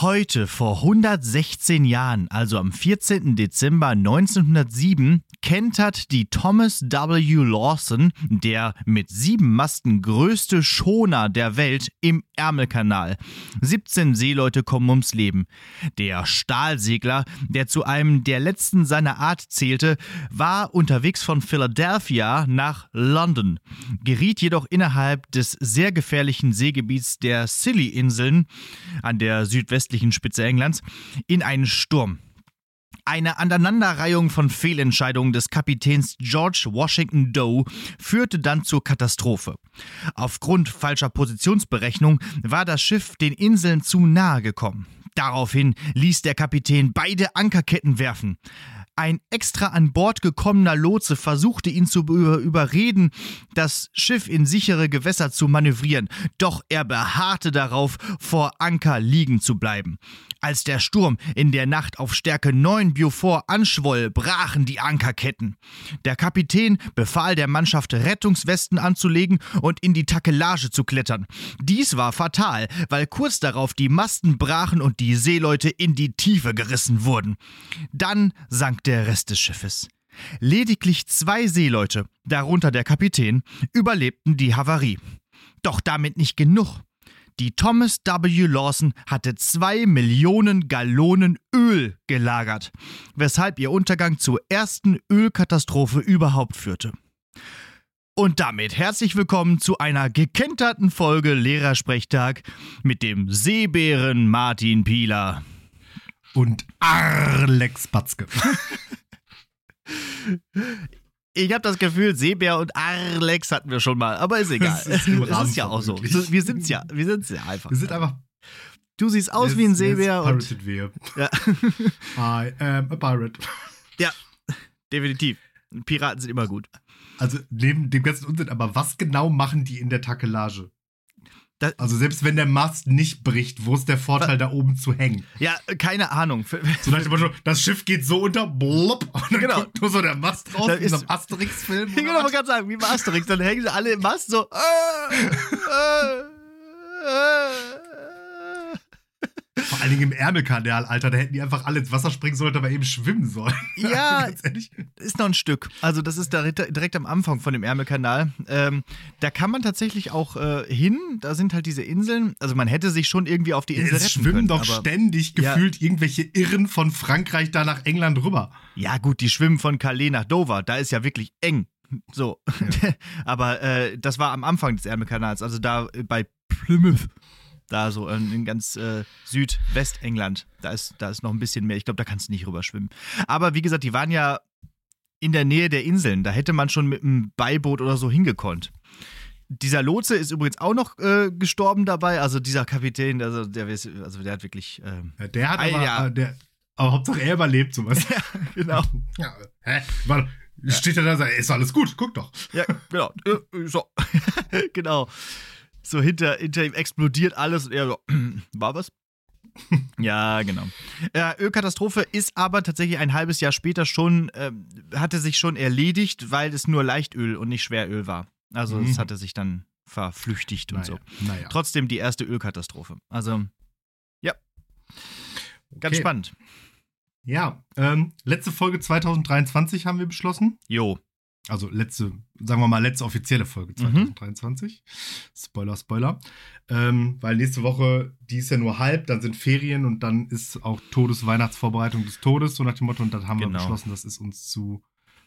Heute, vor 116 Jahren, also am 14. Dezember 1907, kentert die Thomas W. Lawson, der mit sieben Masten größte Schoner der Welt, im Ärmelkanal. 17 Seeleute kommen ums Leben. Der Stahlsegler, der zu einem der letzten seiner Art zählte, war unterwegs von Philadelphia nach London, geriet jedoch innerhalb des sehr gefährlichen Seegebiets der Scilly-Inseln an der südwestlichen Spitze Englands in einen Sturm. Eine Aneinanderreihung von Fehlentscheidungen des Kapitäns George Washington Doe führte dann zur Katastrophe. Aufgrund falscher Positionsberechnung war das Schiff den Inseln zu nahe gekommen. Daraufhin ließ der Kapitän beide Ankerketten werfen. Ein extra an Bord gekommener Lotse versuchte ihn zu überreden, das Schiff in sichere Gewässer zu manövrieren, doch er beharrte darauf, vor Anker liegen zu bleiben. Als der Sturm in der Nacht auf Stärke 9 Beaufort anschwoll, brachen die Ankerketten. Der Kapitän befahl der Mannschaft, Rettungswesten anzulegen und in die Takelage zu klettern. Dies war fatal, weil kurz darauf die Masten brachen und die Seeleute in die Tiefe gerissen wurden. Dann sank der Rest des Schiffes. Lediglich zwei Seeleute, darunter der Kapitän, überlebten die Havarie. Doch damit nicht genug. Die Thomas W. Lawson hatte zwei Millionen Gallonen Öl gelagert, weshalb ihr Untergang zur ersten Ölkatastrophe überhaupt führte. Und damit herzlich willkommen zu einer gekenterten Folge Lehrersprechtag mit dem Seebären Martin Pieler. Und Alex Batzke. Ich habe das Gefühl, Seebär und Arlex hatten wir schon mal, aber ist egal. Das ist, das ist ja auch so. Wir sind's ja, wir sind's ja einfach. Wir sind einfach. Du siehst aus wie ein Seebär. Und, wir. Ja. I am a pirate. Ja, definitiv. Piraten sind immer gut. Also neben dem ganzen Unsinn, aber was genau machen die in der Takelage? Das also selbst wenn der Mast nicht bricht, wo ist der Vorteil, da oben zu hängen? Ja, keine Ahnung. So das Schiff geht so unter, blub, und dann genau. kommt nur so der Mast raus, wie in so einem Asterix-Film. Genau, man kann sagen, wie bei Asterix. Dann hängen sie alle im Mast so. Äh, äh, äh. Vor allen Dingen im Ärmelkanal, Alter. Da hätten die einfach alle ins Wasser springen sollen, aber eben schwimmen sollen. Ja, ist noch ein Stück. Also, das ist direkt, direkt am Anfang von dem Ärmelkanal. Ähm, da kann man tatsächlich auch äh, hin. Da sind halt diese Inseln. Also, man hätte sich schon irgendwie auf die Insel Es schwimmen können, doch ständig gefühlt ja. irgendwelche Irren von Frankreich da nach England rüber. Ja, gut, die schwimmen von Calais nach Dover. Da ist ja wirklich eng. So. Ja. aber äh, das war am Anfang des Ärmelkanals. Also, da bei Plymouth da so in, ganz äh, Südwestengland. Da ist, da ist noch ein bisschen mehr. Ich glaube, da kannst du nicht rüber schwimmen. Aber wie gesagt, die waren ja in der Nähe der Inseln. Da hätte man schon mit einem Beiboot oder so hingekonnt. Dieser Lotse ist übrigens auch noch äh, gestorben dabei. Also dieser Kapitän, also der, also der hat wirklich. Ähm, ja, der hat aber, ja. Äh, der, aber Hauptsache er überlebt sowas. ja, genau. Ja, hä? Warte, ja. steht er da und sagt, ist alles gut, guck doch. Ja, genau. Äh, so. genau so hinter, hinter ihm explodiert alles und er so, war was? ja, genau. Äh, Ölkatastrophe ist aber tatsächlich ein halbes Jahr später schon, äh, hatte sich schon erledigt, weil es nur Leichtöl und nicht Schweröl war. Also mhm. es hatte sich dann verflüchtigt und naja, so. Naja. Trotzdem die erste Ölkatastrophe. Also, ja. Ganz okay. spannend. Ja, ähm, letzte Folge 2023 haben wir beschlossen. Jo. Also letzte, sagen wir mal, letzte offizielle Folge 2023. Mhm. Spoiler, Spoiler. Ähm, weil nächste Woche, die ist ja nur halb, dann sind Ferien und dann ist auch Todesweihnachtsvorbereitung des Todes, so nach dem Motto. Und dann haben genau. wir beschlossen, das ist uns zu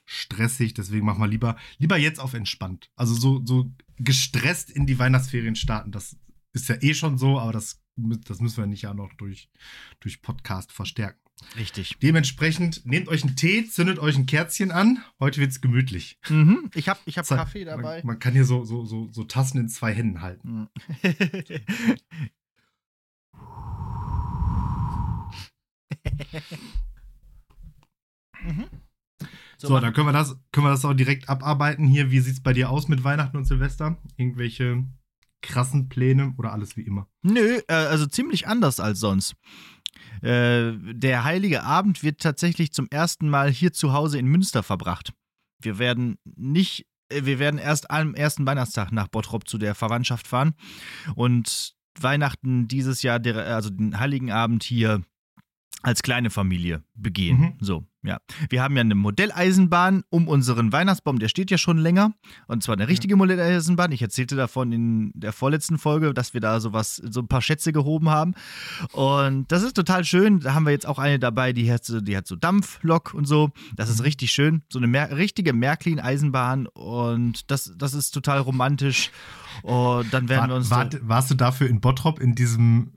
stressig, deswegen machen wir lieber, lieber jetzt auf entspannt. Also so, so gestresst in die Weihnachtsferien starten, das ist ja eh schon so, aber das, das müssen wir nicht ja noch durch, durch Podcast verstärken. Richtig. Dementsprechend nehmt euch einen Tee, zündet euch ein Kerzchen an. Heute wird es gemütlich. Mhm. Ich habe ich hab Kaffee dabei. Man, man, kann hier so, so, so, so Tassen in zwei Händen halten. mhm. So, so dann können wir, das, können wir das auch direkt abarbeiten hier. Wie sieht es bei dir aus mit Weihnachten und Silvester? Irgendwelche krassen Pläne oder alles wie immer? Nö, äh, also ziemlich anders als sonst. Äh, der heilige Abend wird tatsächlich zum ersten Mal hier zu Hause in Münster verbracht. Wir werden nicht, äh, wir werden erst am ersten Weihnachtstag nach Bottrop zu der Verwandtschaft fahren und Weihnachten dieses Jahr, also den Heiligen Abend hier als kleine Familie begehen. Mhm. So, ja. Wir haben ja eine Modelleisenbahn um unseren Weihnachtsbaum, der steht ja schon länger. Und zwar eine richtige Modelleisenbahn. Ich erzählte davon in der vorletzten Folge, dass wir da sowas, so ein paar Schätze gehoben haben. Und das ist total schön. Da haben wir jetzt auch eine dabei, die hat so, die hat so Dampflok und so. Das ist mhm. richtig schön. So eine Mer richtige Märklin-Eisenbahn. Und das, das ist total romantisch. Und dann werden war, wir uns. War, warst du dafür in Bottrop in diesem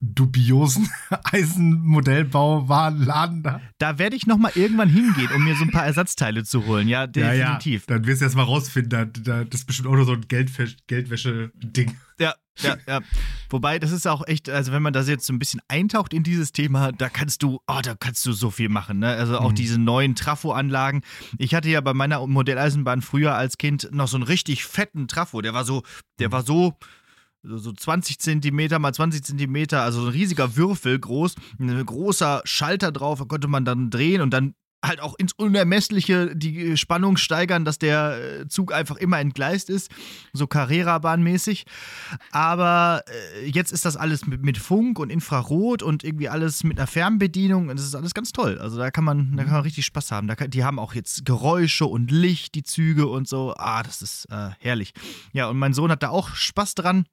dubiosen Eisenmodellbauwarenladen da. Da werde ich noch mal irgendwann hingehen, um mir so ein paar Ersatzteile zu holen. Ja, definitiv. Ja, ja. Dann wirst du erst mal rausfinden, das ist bestimmt auch nur so ein Geldwäsche-Ding. Ja, ja, ja. Wobei, das ist auch echt, also wenn man da jetzt so ein bisschen eintaucht in dieses Thema, da kannst du, oh, da kannst du so viel machen, ne? Also auch mhm. diese neuen Trafo-Anlagen. Ich hatte ja bei meiner Modelleisenbahn früher als Kind noch so einen richtig fetten Trafo. Der war so, der war so so 20 Zentimeter mal 20 Zentimeter, also ein riesiger Würfel groß, ein großer Schalter drauf, da konnte man dann drehen und dann halt auch ins Unermessliche die Spannung steigern, dass der äh, Zug einfach immer entgleist ist, so Carrera-Bahnmäßig. Aber äh, jetzt ist das alles mit, mit, Funk und Infrarot und irgendwie alles mit einer Fernbedienung und das ist alles ganz toll. Also da kann man, da kann man richtig Spaß haben. Kann, die haben auch jetzt Geräusche und Licht, die Züge und so. Ah, das ist äh, herrlich. Ja, und mein Sohn hat da auch Spaß dran.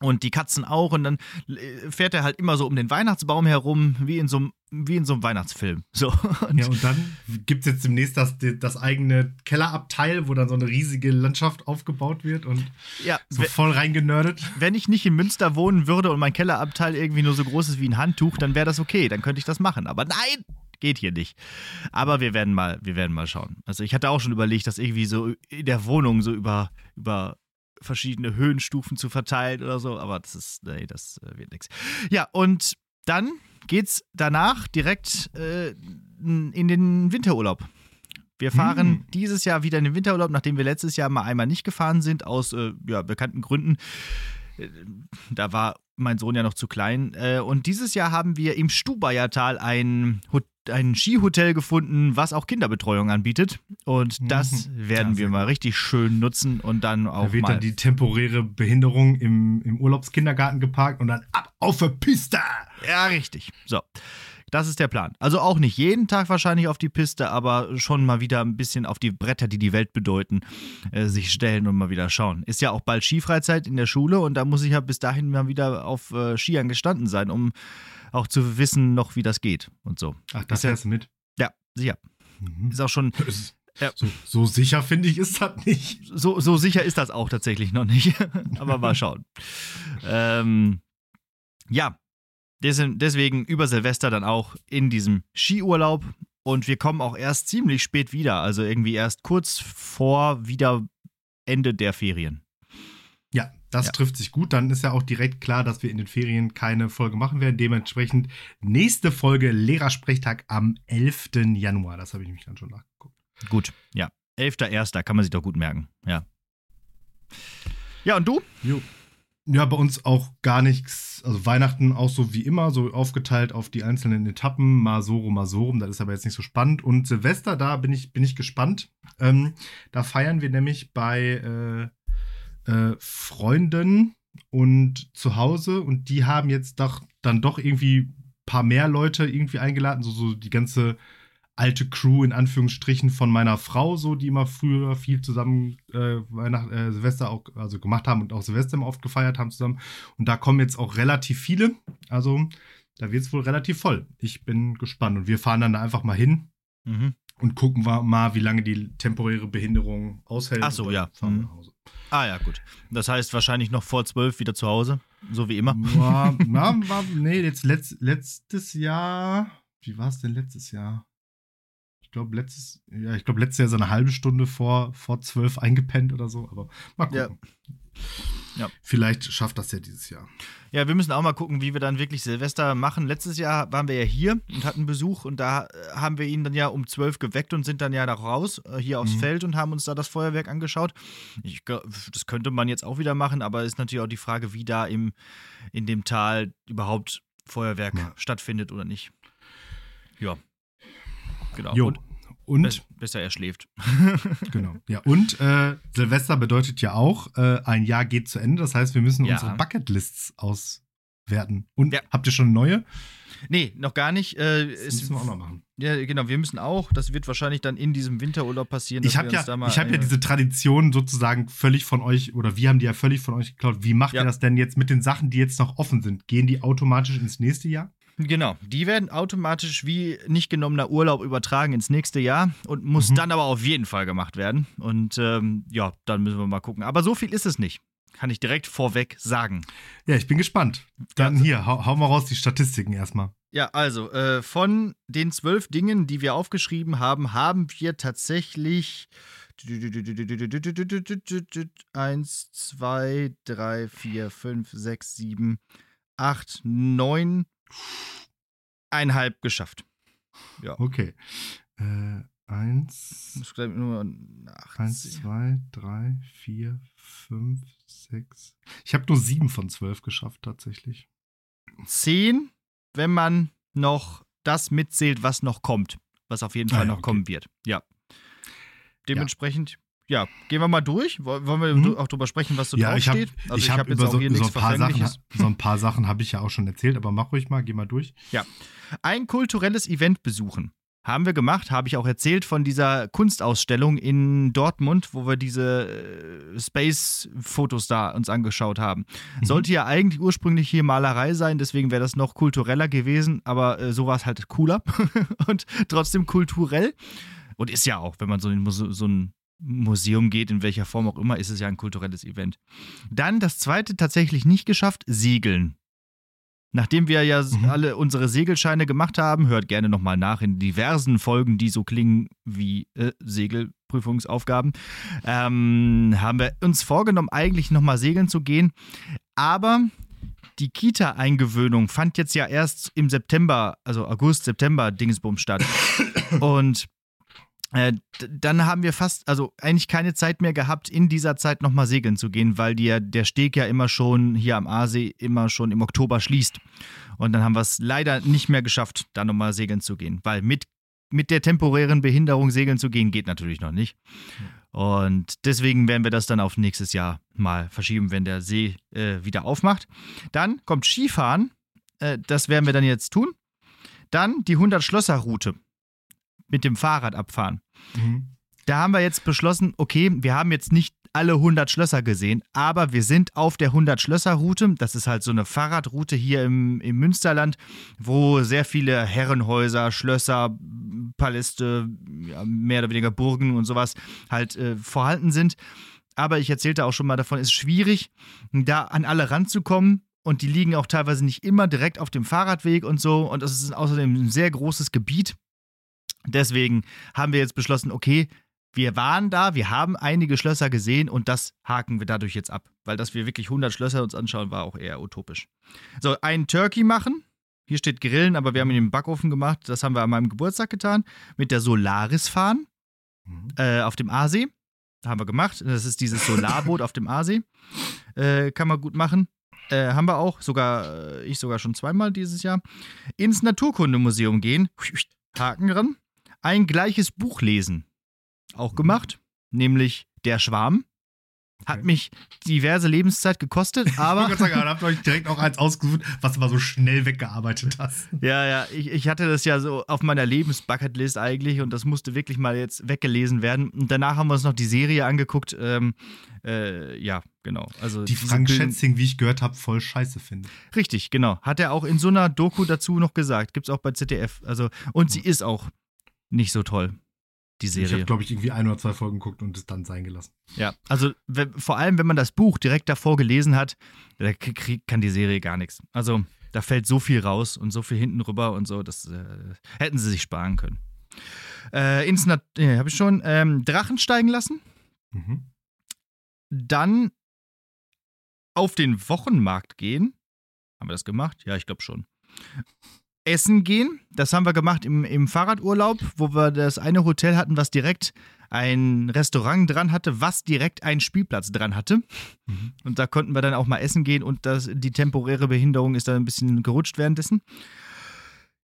Und die Katzen auch. Und dann äh, fährt er halt immer so um den Weihnachtsbaum herum, wie in so einem, wie in so einem Weihnachtsfilm. So. Und ja, und dann gibt es jetzt demnächst das, das eigene Kellerabteil, wo dann so eine riesige Landschaft aufgebaut wird und ja, so voll reingenördet. Wenn ich nicht in Münster wohnen würde und mein Kellerabteil irgendwie nur so groß ist wie ein Handtuch, dann wäre das okay. Dann könnte ich das machen. Aber nein! Geht hier nicht. Aber wir werden mal, wir werden mal schauen. Also ich hatte auch schon überlegt, das irgendwie so in der Wohnung so über, über verschiedene Höhenstufen zu verteilen oder so, aber das ist, nee, das äh, wird nichts. Ja, und dann geht's danach direkt äh, in den Winterurlaub. Wir fahren hm. dieses Jahr wieder in den Winterurlaub, nachdem wir letztes Jahr mal einmal nicht gefahren sind, aus äh, ja, bekannten Gründen. Äh, da war mein Sohn ja noch zu klein. Äh, und dieses Jahr haben wir im Stubayertal ein Hotel ein Skihotel gefunden, was auch Kinderbetreuung anbietet. Und mhm. das mhm. werden ja, wir mal richtig schön nutzen und dann auch. Da wird mal dann die temporäre Behinderung im, im Urlaubskindergarten geparkt und dann ab auf der Piste. Ja, richtig. So. Das ist der Plan. Also auch nicht jeden Tag wahrscheinlich auf die Piste, aber schon mal wieder ein bisschen auf die Bretter, die die Welt bedeuten, äh, sich stellen und mal wieder schauen. Ist ja auch bald Skifreizeit in der Schule und da muss ich ja bis dahin mal wieder auf äh, Skiern gestanden sein, um auch zu wissen noch, wie das geht und so. Ach, das fährst du mit? Ja, sicher. Mhm. Ist auch schon. Ja. So, so, sicher finde ich ist das nicht. So, so sicher ist das auch tatsächlich noch nicht. Aber mal schauen. ähm, ja, deswegen über Silvester dann auch in diesem Skiurlaub. Und wir kommen auch erst ziemlich spät wieder. Also irgendwie erst kurz vor wieder Ende der Ferien. Das ja. trifft sich gut. Dann ist ja auch direkt klar, dass wir in den Ferien keine Folge machen werden. Dementsprechend nächste Folge Lehrersprechtag am 11. Januar. Das habe ich nämlich dann schon nachgeguckt. Gut, ja. 11.1. kann man sich doch gut merken. Ja. Ja, und du? Jo. Ja, bei uns auch gar nichts. Also Weihnachten auch so wie immer, so aufgeteilt auf die einzelnen Etappen. Mal so rum, mal so rum. Das ist aber jetzt nicht so spannend. Und Silvester, da bin ich, bin ich gespannt. Ähm, da feiern wir nämlich bei äh, äh, Freunden und zu Hause. Und die haben jetzt doch dann doch irgendwie ein paar mehr Leute irgendwie eingeladen. So, so die ganze alte Crew in Anführungsstrichen von meiner Frau, so die immer früher viel zusammen äh, Weihnacht, äh, Silvester auch also gemacht haben und auch Silvester immer oft gefeiert haben zusammen. Und da kommen jetzt auch relativ viele. Also da wird es wohl relativ voll. Ich bin gespannt und wir fahren dann da einfach mal hin mhm. und gucken wir mal, wie lange die temporäre Behinderung aushält. Ach so, ja. Fahren mhm. Ah ja, gut. Das heißt wahrscheinlich noch vor zwölf wieder zu Hause, so wie immer. War, na, nee, jetzt letzt, letztes Jahr. Wie war es denn letztes Jahr? glaube, letztes, ja, ich glaube, letztes Jahr so eine halbe Stunde vor, vor zwölf eingepennt oder so, aber mal gucken. Ja. Ja. Vielleicht schafft das ja dieses Jahr. Ja, wir müssen auch mal gucken, wie wir dann wirklich Silvester machen. Letztes Jahr waren wir ja hier und hatten Besuch und da äh, haben wir ihn dann ja um zwölf geweckt und sind dann ja noch raus, äh, hier aufs mhm. Feld und haben uns da das Feuerwerk angeschaut. Ich, das könnte man jetzt auch wieder machen, aber ist natürlich auch die Frage, wie da im, in dem Tal überhaupt Feuerwerk ja. stattfindet oder nicht. Ja. Genau. Jo. Und Und besser er schläft. genau. Ja, und äh, Silvester bedeutet ja auch, äh, ein Jahr geht zu Ende. Das heißt, wir müssen Ja. unsere Bucketlists auswerten. Und Ja. habt ihr schon neue? Nee, noch gar nicht. Äh, Das müssen wir auch noch machen. ja, genau, wir müssen auch. Das wird wahrscheinlich dann in diesem Winterurlaub passieren. Ich habe ja, ich hab ja diese Tradition sozusagen völlig von euch, oder wir haben die ja völlig von euch geklaut. Wie macht Ja. ihr das denn jetzt mit den Sachen, die jetzt noch offen sind? Gehen die automatisch ins nächste Jahr? Genau, die werden automatisch wie nicht genommener Urlaub übertragen ins nächste Jahr und muss Mhm. dann aber auf jeden Fall gemacht werden. Und ähm, ja, dann müssen wir mal gucken. Aber so viel ist es nicht. Kann ich direkt vorweg sagen. Ja, ich bin gespannt. Dann hier, hau, hau mal raus die Statistiken erstmal. Ja, also äh, von den zwölf Dingen, die wir aufgeschrieben haben, haben wir tatsächlich eins, zwei, drei, vier, fünf, sechs, sieben, acht, neun, einhalb geschafft. Okay. Äh, eins, Muss gleich nur eins, 80. zwei, drei, vier, fünf, sechs. Ich habe nur sieben von zwölf geschafft, tatsächlich. 10, wenn man noch das mitzählt, was noch kommt. Was auf jeden Ah Fall ja, noch okay. kommen wird. Ja. Dementsprechend, ja. gehen wir mal durch. Woll- Wollen wir Mhm. auch drüber sprechen, was so ja, ich habe draufsteht? Also ich hab hab jetzt über auch so, hier so, ein nichts paar Sachen, so ein paar Sachen habe ich ja auch schon erzählt, aber mach ruhig mal, geh mal durch. Ein kulturelles Event besuchen. Haben wir gemacht, habe ich auch erzählt von dieser Kunstausstellung in Dortmund, wo wir diese äh, Space-Fotos da uns angeschaut haben. Mhm. Sollte ja eigentlich ursprünglich hier Malerei sein, deswegen wäre das noch kultureller gewesen, aber äh, so war es halt cooler und trotzdem kulturell. Und ist ja auch, wenn man so Muse so ein Museum geht, in welcher Form auch immer, ist es ja ein kulturelles Event. Dann das zweite tatsächlich nicht geschafft, Segeln. Nachdem wir ja Mhm. alle unsere Segelscheine gemacht haben, hört gerne nochmal nach in diversen Folgen, die so klingen wie äh, Segelprüfungsaufgaben, ähm, haben wir uns vorgenommen, eigentlich nochmal segeln zu gehen. Aber die Kita-Eingewöhnung fand jetzt ja erst im September, also August, September Dingsbum statt. Und äh, dann haben wir fast, also eigentlich keine Zeit mehr gehabt, in dieser Zeit nochmal segeln zu gehen, weil die, der Steg ja immer schon hier am Aasee immer schon im Oktober schließt. Und dann haben wir es leider nicht mehr geschafft, da nochmal segeln zu gehen, weil mit, mit der temporären Behinderung segeln zu gehen, geht natürlich noch nicht. Und deswegen werden wir das dann auf nächstes Jahr mal verschieben, wenn der See äh, wieder aufmacht. Dann kommt Skifahren, äh, das werden wir dann jetzt tun. Dann die 100-Schlösser-Route mit dem Fahrrad abfahren. Mhm. Da haben wir jetzt beschlossen, okay, wir haben jetzt nicht alle 100 Schlösser gesehen, aber wir sind auf der 100 Schlösser Route. Das ist halt so eine Fahrradroute hier im, im Münsterland, wo sehr viele Herrenhäuser, Schlösser, Paläste, ja, mehr oder weniger Burgen und sowas halt äh, vorhanden sind. Aber ich erzählte auch schon mal davon, es ist schwierig, da an alle ranzukommen. Und die liegen auch teilweise nicht immer direkt auf dem Fahrradweg und so. Und es ist außerdem ein sehr großes Gebiet. Deswegen haben wir jetzt beschlossen, okay, wir waren da, wir haben einige Schlösser gesehen und das haken wir dadurch jetzt ab. Weil dass wir wirklich 100 Schlösser uns anschauen, war auch eher utopisch. So, einen Turkey machen. Hier steht Grillen, aber wir haben ihn im Backofen gemacht. Das haben wir an meinem Geburtstag getan. Mit der Solaris fahren Mhm. äh, auf dem Aasee. Haben wir gemacht. Das ist dieses Solarboot auf dem Aasee. Äh, kann man gut machen. Äh, haben wir auch, sogar, äh, ich sogar schon zweimal dieses Jahr. Ins Naturkundemuseum gehen. Haken dran. Ein gleiches Buch lesen. Auch gemacht. Nämlich Der Schwarm. Hat Okay. mich diverse Lebenszeit gekostet, Ich aber. gerade sagen, ihr habt euch direkt auch eins ausgesucht, was du mal so schnell weggearbeitet hast. Ja, ja, ich, ich hatte das ja so auf meiner Lebensbucketlist eigentlich und das musste wirklich mal jetzt weggelesen werden. Und danach haben wir uns noch die Serie angeguckt. Ähm, äh, ja, genau. Also Die Frank Schätzing, wie ich gehört habe, voll scheiße finde. Richtig, genau. Hat er auch in so einer Doku dazu noch gesagt. Gibt's auch bei ZDF. Also, und sie ist auch nicht so toll, die Ich Serie. habe, glaube ich, irgendwie ein oder zwei Folgen geguckt und es dann sein gelassen. Ja, also we- vor allem, wenn man das Buch direkt davor gelesen hat, da kann die Serie gar nichts. Also da fällt so viel raus und so viel hinten rüber und so, das äh, hätten sie sich sparen können. Äh, ins Nat äh, habe ich schon ähm, Drachen steigen lassen, Mhm. dann auf den Wochenmarkt gehen. Haben wir das gemacht? Ja, ich glaube schon. Essen gehen, das haben wir gemacht im, im Fahrradurlaub, wo wir das eine Hotel hatten, was direkt ein Restaurant dran hatte, was direkt einen Spielplatz dran hatte. Mhm. Und da konnten wir dann auch mal essen gehen und das, die temporäre Behinderung ist dann ein bisschen gerutscht währenddessen.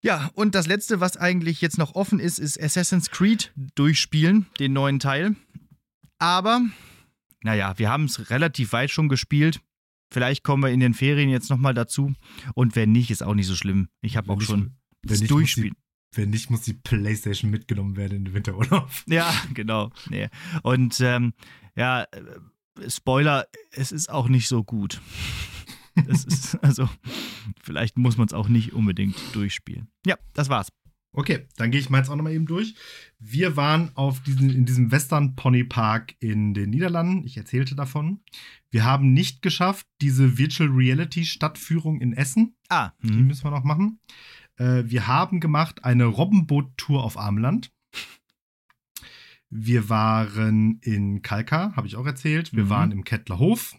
Ja, und das letzte, was eigentlich jetzt noch offen ist, ist Assassin's Creed durchspielen, den neuen Teil. Aber, naja, wir haben es relativ weit schon gespielt. Vielleicht kommen wir in den Ferien jetzt nochmal dazu. Und wenn nicht, ist auch nicht so schlimm. Ich habe auch nicht- schon das Durchspielen. Wenn nicht, muss die Playstation mitgenommen werden in den Winterurlaub. Ja, genau. Nee. Und ähm, ja, äh, Spoiler, es ist auch nicht so gut. Es ist, also, vielleicht muss man es auch nicht unbedingt durchspielen. Ja, das war's. Okay, dann gehe ich meins auch nochmal eben durch. Wir waren auf diesen, in diesem Western Pony Park in den Niederlanden. Ich erzählte davon. Wir haben nicht geschafft, diese Virtual Reality Stadtführung in Essen. Ah, Die mhm. müssen wir noch machen. Äh, wir haben gemacht eine Robbenboot-Tour auf Armland. Wir waren in Kalkar, habe ich auch erzählt. Wir Mhm. waren im Kettlerhof,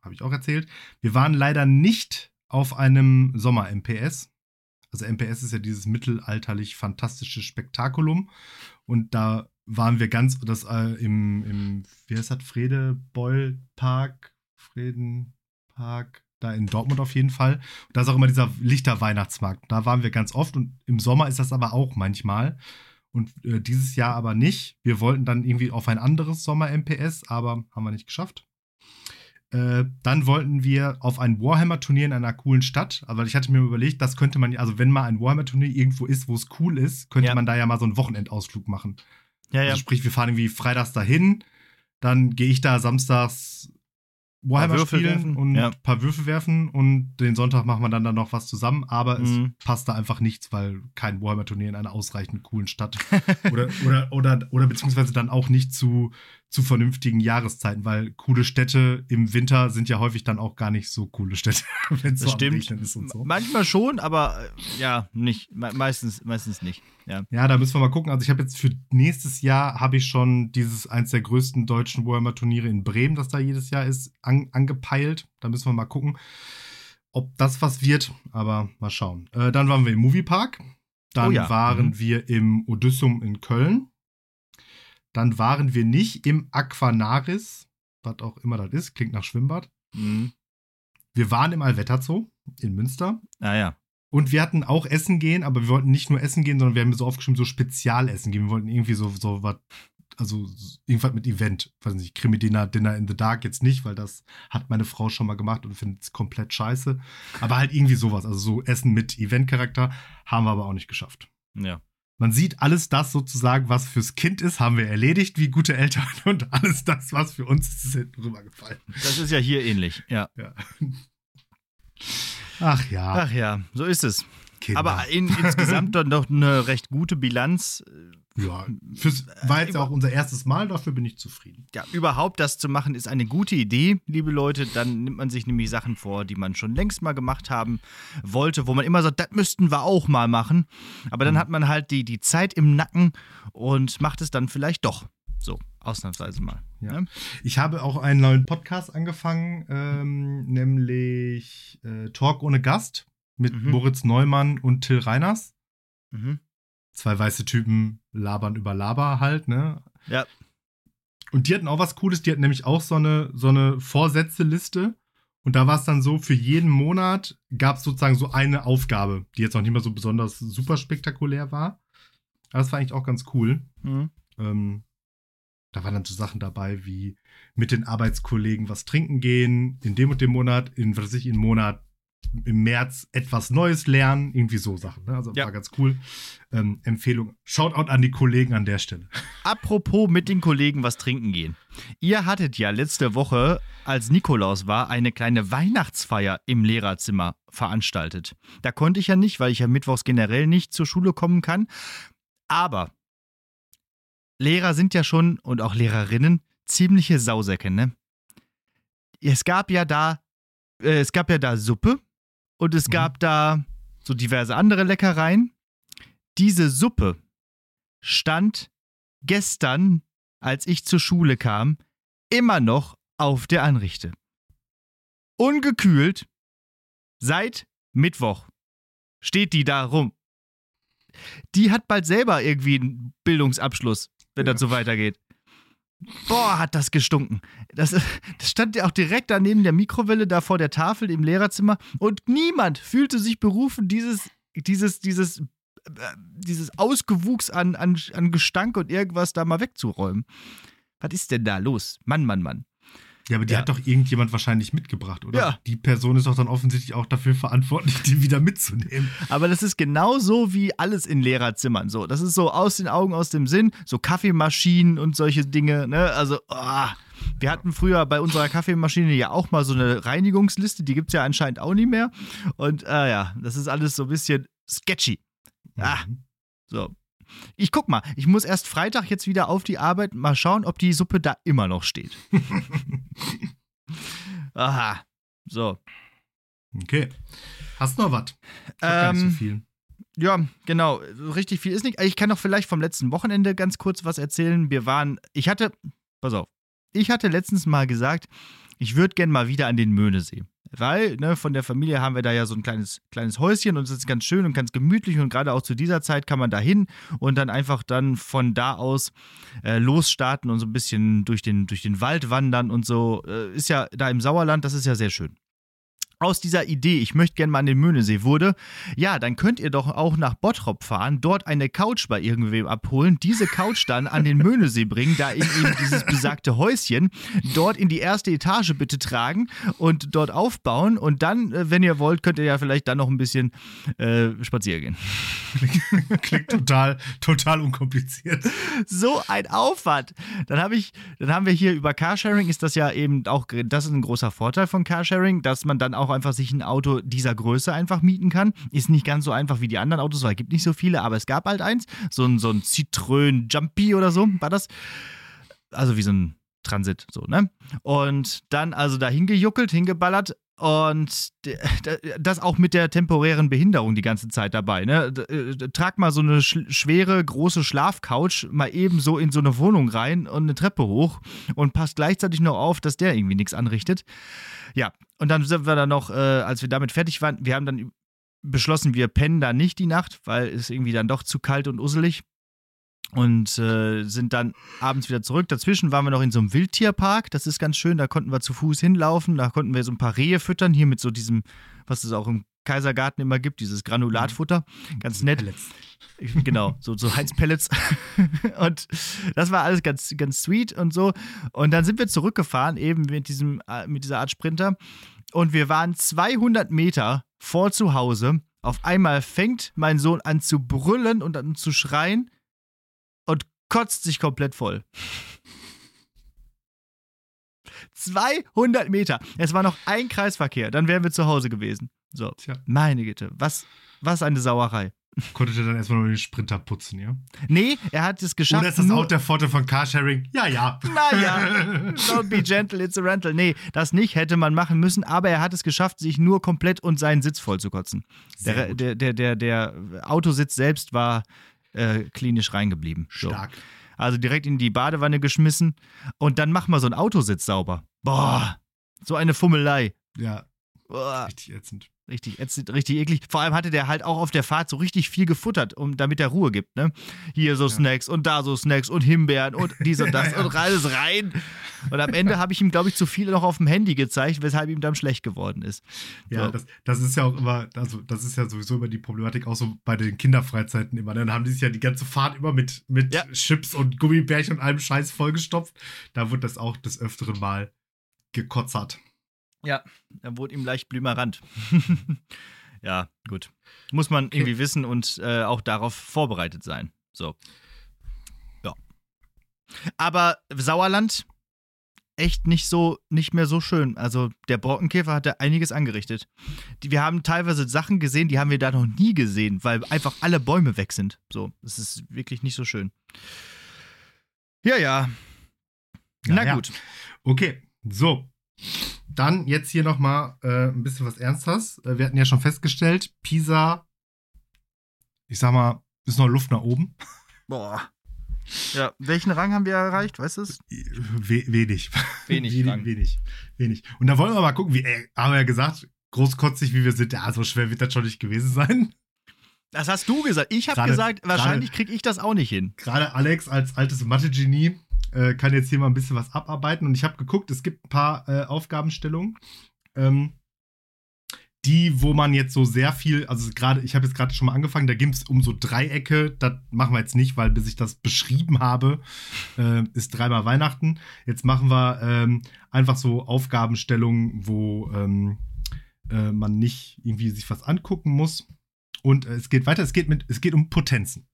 habe ich auch erzählt. Wir waren leider nicht auf einem Sommer-MPS. Also MPS ist ja dieses mittelalterlich fantastische Spektakulum. Und da waren wir ganz, das äh, im, im, wie heißt das, Fredebeul-Park, Fredenpark, da in Dortmund auf jeden Fall. Und da ist auch immer dieser Lichter-Weihnachtsmarkt. Da waren wir ganz oft und im Sommer ist das aber auch manchmal. Und äh, dieses Jahr aber nicht. Wir wollten dann irgendwie auf ein anderes Sommer-MPS, aber haben wir nicht geschafft. Äh, dann wollten wir auf ein Warhammer-Turnier in einer coolen Stadt. Aber ich hatte mir überlegt, das könnte man, also wenn mal ein Warhammer-Turnier irgendwo ist, wo es cool ist, könnte Ja. man da ja mal so einen Wochenendausflug machen. Ja, ja. Also sprich, wir fahren irgendwie freitags dahin, dann gehe ich da samstags Warhammer spielen und ja. ein paar Würfel werfen und den Sonntag machen wir dann, dann noch was zusammen, aber Mhm. es passt da einfach nichts, weil kein Warhammer-Turnier in einer ausreichend coolen Stadt oder, oder, oder, oder beziehungsweise dann auch nicht zu, zu vernünftigen Jahreszeiten, weil coole Städte im Winter sind ja häufig dann auch gar nicht so coole Städte, wenn es so stimmt. Ist und so. Manchmal schon, aber äh, ja, nicht. Me meistens, meistens nicht. Ja. Ja, da müssen wir mal gucken. Also ich habe jetzt für nächstes Jahr habe ich schon dieses eins der größten deutschen Warhammer Turniere in Bremen, das da jedes Jahr ist, an, angepeilt. Da müssen wir mal gucken, ob das was wird. Aber mal schauen. Äh, dann waren wir im Moviepark. Dann Oh ja. waren Mhm. wir im Odyssum in Köln. Dann waren wir nicht im Aquanaris, was auch immer das ist, klingt nach Schwimmbad. Mhm. Wir waren im Allwetterzoo in Münster. Ah ja. Und wir hatten auch essen gehen, aber wir wollten nicht nur essen gehen, sondern wir haben so aufgeschrieben, so Spezialessen gehen. Wir wollten irgendwie so, so was, also irgendwas mit Event. Weiß nicht, Krimi-Dinner, Dinner in the Dark jetzt nicht, weil das hat meine Frau schon mal gemacht und findet es komplett scheiße. Aber halt irgendwie sowas, also so Essen mit Event-Charakter, haben wir aber auch nicht geschafft. Ja. Man sieht alles das sozusagen, was fürs Kind ist, haben wir erledigt, wie gute Eltern. Und alles das, was für uns ist, ist hinten rübergefallen. Das ist ja hier ähnlich. Ja. Ja. Ach ja, Ach ja, so ist es. Kinder. Aber in, insgesamt dann doch eine recht gute Bilanz. Ja, fürs, war jetzt über- auch unser erstes Mal, dafür bin ich zufrieden. Ja, überhaupt das zu machen, ist eine gute Idee, liebe Leute. Dann nimmt man sich nämlich Sachen vor, die man schon längst mal gemacht haben wollte, wo man immer sagt, das müssten wir auch mal machen. Aber dann Mhm. hat man halt die, die Zeit im Nacken und macht es dann vielleicht doch. So, ausnahmsweise mal. Ja. Ne? Ich habe auch einen neuen Podcast angefangen, ähm, nämlich äh, Talk ohne Gast mit Mhm. Moritz Neumann und Till Reiners. Mhm. Zwei weiße Typen labern über Laber halt, ne? Ja. Und die hatten auch was Cooles, die hatten nämlich auch so eine, so eine Vorsätze-Liste. Und da war es dann so, für jeden Monat gab es sozusagen so eine Aufgabe, die jetzt auch nicht mehr so besonders super spektakulär war. Aber das war eigentlich auch ganz cool. Mhm. Ähm, da waren dann so Sachen dabei wie mit den Arbeitskollegen was trinken gehen, in dem und dem Monat, in was weiß ich, im Monat im März etwas Neues lernen, irgendwie so Sachen. Ne? Also Ja. war ganz cool. Ähm, Empfehlung. Shoutout an die Kollegen an der Stelle. Apropos mit den Kollegen was trinken gehen. Ihr hattet ja letzte Woche, als Nikolaus war, eine kleine Weihnachtsfeier im Lehrerzimmer veranstaltet. Da konnte ich ja nicht, weil ich ja mittwochs generell nicht zur Schule kommen kann. Aber Lehrer sind ja schon und auch Lehrerinnen ziemliche Sausäcke, ne? Es gab ja da, äh, es gab ja da Suppe und es Mhm. gab da so diverse andere Leckereien. Diese Suppe stand gestern, als ich zur Schule kam, immer noch auf der Anrichte. Ungekühlt seit Mittwoch steht die da rum. Die hat bald selber irgendwie einen Bildungsabschluss, wenn Ja. das so weitergeht. Boah, hat das gestunken. Das, das stand ja auch direkt daneben der Mikrowelle da vor der Tafel im Lehrerzimmer und niemand fühlte sich berufen, dieses, dieses, dieses dieses Ausgewuchs an, an, an Gestank und irgendwas da mal wegzuräumen. Was ist denn da los? Mann, Mann, Mann. Ja, aber die Ja. hat doch irgendjemand wahrscheinlich mitgebracht, oder? Ja. Die Person ist doch dann offensichtlich auch dafür verantwortlich, die wieder mitzunehmen. Aber das ist genauso wie alles in Lehrerzimmern. So, das ist so aus den Augen, aus dem Sinn. So Kaffeemaschinen und solche Dinge. Ne? Also, ah. wir hatten früher bei unserer Kaffeemaschine ja auch mal so eine Reinigungsliste. Die gibt es ja anscheinend auch nicht mehr. Und äh, ja, das ist alles so ein bisschen sketchy. Ah. Mhm. So. Ich guck mal, ich muss erst Freitag jetzt wieder auf die Arbeit mal schauen, ob die Suppe da immer noch steht. Aha. So. Okay. Hast noch was? Gar nicht so Ähm, viel. Ja, genau. Richtig viel ist nicht. Ich kann doch vielleicht vom letzten Wochenende ganz kurz was erzählen. Wir waren, ich hatte, pass auf, ich hatte letztens mal gesagt, ich würde gern mal wieder an den Möhnesee. Weil, ne, von der Familie haben wir da ja so ein kleines, kleines Häuschen und es ist ganz schön und ganz gemütlich und gerade auch zu dieser Zeit kann man da hin und dann einfach dann von da aus äh, losstarten und so ein bisschen durch den, durch den Wald wandern und so. Äh, ist ja da im Sauerland, das ist ja sehr schön. Aus dieser Idee, ich möchte gerne mal an den Möhnesee wurde, ja, dann könnt ihr doch auch nach Bottrop fahren, dort eine Couch bei irgendwem abholen, diese Couch dann an den Möhnesee bringen, da in eben dieses besagte Häuschen, dort in die erste Etage bitte tragen und dort aufbauen und dann, äh, wenn ihr wollt, könnt ihr ja vielleicht dann noch ein bisschen äh, spazieren gehen. Klingt total, total unkompliziert. so ein Aufwand. Dann habe ich, dann haben wir hier über Carsharing ist das ja eben auch, das ist ein großer Vorteil von Carsharing, dass man dann auch einfach sich ein Auto dieser Größe einfach mieten kann. Ist nicht ganz so einfach wie die anderen Autos, weil es gibt nicht so viele, aber es gab halt eins, so ein, so ein Citroën Jumpy oder so war das. Also wie so ein Transit, so, ne? Und dann also da hingejuckelt, hingeballert und das auch mit der temporären Behinderung die ganze Zeit dabei. Ne? Äh, Trag mal so eine sch schwere, große Schlafcouch mal eben so in so eine Wohnung rein und eine Treppe hoch und passt gleichzeitig noch auf, dass der irgendwie nichts anrichtet. Ja, und dann sind wir dann noch, äh, als wir damit fertig waren, wir haben dann beschlossen, wir pennen da nicht die Nacht, weil es irgendwie dann doch zu kalt und usselig. Und äh, sind dann abends wieder zurück. Dazwischen waren wir noch in so einem Wildtierpark. Das ist ganz schön. Da konnten wir zu Fuß hinlaufen. Da konnten wir so ein paar Rehe füttern. Hier mit so diesem, was es auch im Kaisergarten immer gibt, dieses Granulatfutter. Ganz nett. Pellets. Genau, so, so Heinz-Pellets. und das war alles ganz, ganz sweet und so. Und dann sind wir zurückgefahren, eben mit, diesem, äh, mit dieser Art Sprinter. Und wir waren 200 Meter vor zu Hause. Auf einmal fängt mein Sohn an zu brüllen und an zu schreien und kotzt sich komplett voll. 200 Meter. Es war noch ein Kreisverkehr, dann wären wir zu Hause gewesen. So, Tja. meine Güte, was, was eine Sauerei. Konntet ihr dann erstmal nur den Sprinter putzen, ja? Nee, er hat es geschafft. Oder ist das auch der Vorteil von Carsharing? Ja, ja. Naja, don't be gentle, it's a rental. Nee, das nicht hätte man machen müssen, aber er hat es geschafft, sich nur komplett und seinen Sitz voll zu kotzen. Der, der, der, der, der Autositz selbst war äh, klinisch reingeblieben. So. Stark. Also direkt in die Badewanne geschmissen und dann mach mal so einen Autositz sauber. Boah, so eine Fummelei. Ja, Boah, richtig ätzend. Richtig, ätzend, richtig eklig. Vor allem hatte der halt auch auf der Fahrt so richtig viel gefuttert, um, damit er Ruhe gibt. Ne? Hier so Snacks und da so Snacks und Himbeeren und dies und das und alles rein. Und am Ende habe ich ihm, glaube ich, zu viel noch auf dem Handy gezeigt, weshalb ihm dann schlecht geworden ist. Ja, So. das, das ist ja auch immer, also das ist ja sowieso immer die Problematik, auch so bei den Kinderfreizeiten immer. ne? Dann haben die sich ja die ganze Fahrt immer mit, mit Ja. Chips und Gummibärchen und allem Scheiß vollgestopft. Da wird das auch des öfteren Mal gekotzert. Ja, dann wurde ihm leicht blümerant. ja, gut. Muss man irgendwie wissen und äh, auch darauf vorbereitet sein. So. Ja. Aber Sauerland, echt nicht so, nicht mehr so schön. Also der Borkenkäfer hat da einiges angerichtet. Die, wir haben teilweise Sachen gesehen, die haben wir da noch nie gesehen, weil einfach alle Bäume weg sind. So, es ist wirklich nicht so schön. Ja, ja. Ja, Na ja. gut. Okay, so. Dann jetzt hier nochmal äh, ein bisschen was Ernstes. Äh, wir hatten ja schon festgestellt, Pisa, ich sag mal, ist noch Luft nach oben. Boah. Ja, welchen Rang haben wir erreicht? Weißt du es? We wenig. Wenig wenig, Rang. wenig. Wenig. Und da wollen wir mal gucken, wie, äh, haben wir ja gesagt, großkotzig wie wir sind, ja, so schwer wird das schon nicht gewesen sein. Das hast du gesagt. Ich habe gesagt, wahrscheinlich kriege ich das auch nicht hin. Gerade Alex als altes Mathe-Genie äh, kann jetzt hier mal ein bisschen was abarbeiten. Und ich habe geguckt, es gibt ein paar äh, Aufgabenstellungen. Ähm, die, wo man jetzt so sehr viel, also gerade, ich habe jetzt gerade schon mal angefangen, da ging es um so Dreiecke, das machen wir jetzt nicht, weil bis ich das beschrieben habe, äh, ist dreimal Weihnachten. Jetzt machen wir ähm, einfach so Aufgabenstellungen, wo ähm, äh, man nicht irgendwie sich was angucken muss. Und äh, es geht weiter, es geht mit, es geht um Potenzen.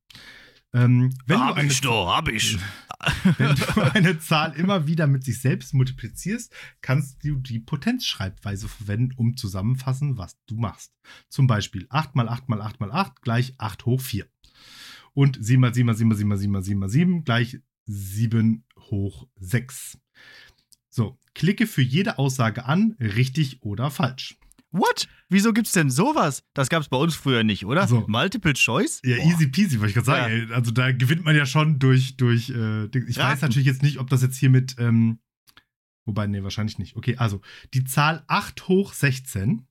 Ähm, wenn, hab du eine, ich doch, hab ich. wenn du eine Zahl immer wieder mit sich selbst multiplizierst, kannst du die Potenzschreibweise verwenden, um zusammenfassen, was du machst. Zum Beispiel 8 mal 8 mal 8 mal 8 gleich 8 hoch 4. Und 7 mal 7 mal 7 mal 7 mal 7 mal 7 mal 7 gleich 7 hoch 6. So, klicke für jede Aussage an, richtig oder falsch. What? Wieso gibt's denn sowas? Das gab's bei uns früher nicht, oder? So. Multiple Choice? Ja, Boah. easy peasy, wollte ich gerade sagen. ey. Also da gewinnt man ja schon durch, durch äh, ich weiß Raten. natürlich jetzt nicht, ob das jetzt hier mit, ähm, wobei, nee, wahrscheinlich nicht. Okay, also die Zahl 8 hoch 16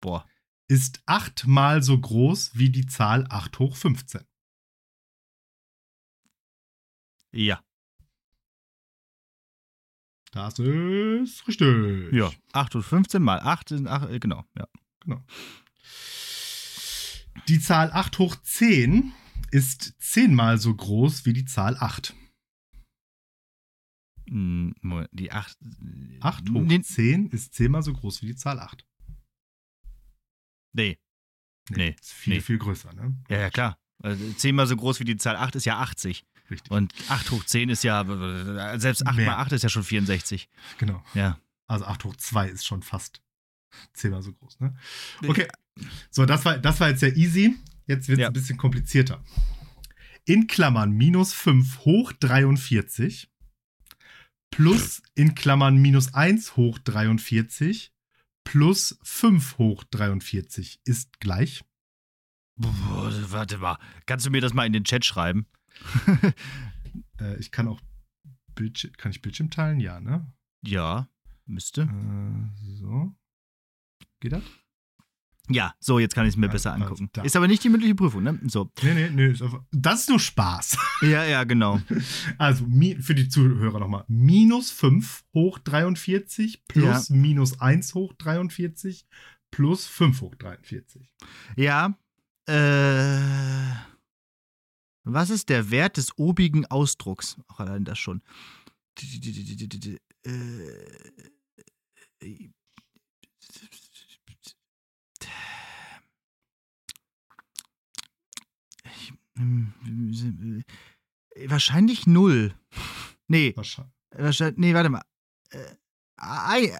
Boah. ist achtmal so groß wie die Zahl 8 hoch 15. Ja. Das ist richtig. Ja. 8 und 15 mal 8 sind 8, äh, genau. Ja. Genau. Die Zahl 8 hoch 10 ist zehnmal so groß wie die Zahl 8. Hm, die 8. 8 hoch Nee, 10 ist zehnmal so groß wie die Zahl 8. nee. Nee, Ist viel, nee. viel größer, ne? Ja, ja, klar. Also 10 mal so groß wie die Zahl 8 ist ja 80. Richtig. Und 8 hoch 10 ist ja, selbst 8 Mehr. mal 8 ist ja schon 64. Genau. Ja. Also 8 hoch 2 ist schon fast zehnmal so groß, ne? Okay. So, das war, das war jetzt ja easy. Jetzt wird es Ja. ein bisschen komplizierter. In Klammern minus 5 hoch 43 plus in Klammern minus 1 hoch 43 plus 5 hoch 43 ist gleich. Boah, warte mal. Kannst du mir das mal in den Chat schreiben? Äh, ich kann auch Bildschirm, kann ich Bildschirm teilen? Ja, ne? Ja, müsste. Äh, so. Geht das? Ja, so, jetzt kann ich es mir Also, besser also angucken. da. Ist aber nicht die mündliche Prüfung, ne? So. Nee, nee, nee. Ist einfach, das ist nur Spaß. Ja, ja, genau. Also für die Zuhörer nochmal. Minus 5 hoch 43 plus minus 1 hoch 43 plus 5 hoch 43. Ja. Äh, was ist der Wert des obigen Ausdrucks? Auch allein das schon. Äh, ich- Wahrscheinlich null. Nee, Wahrscheinlich. wahrscheinlich, nee, warte mal. Äh, äh,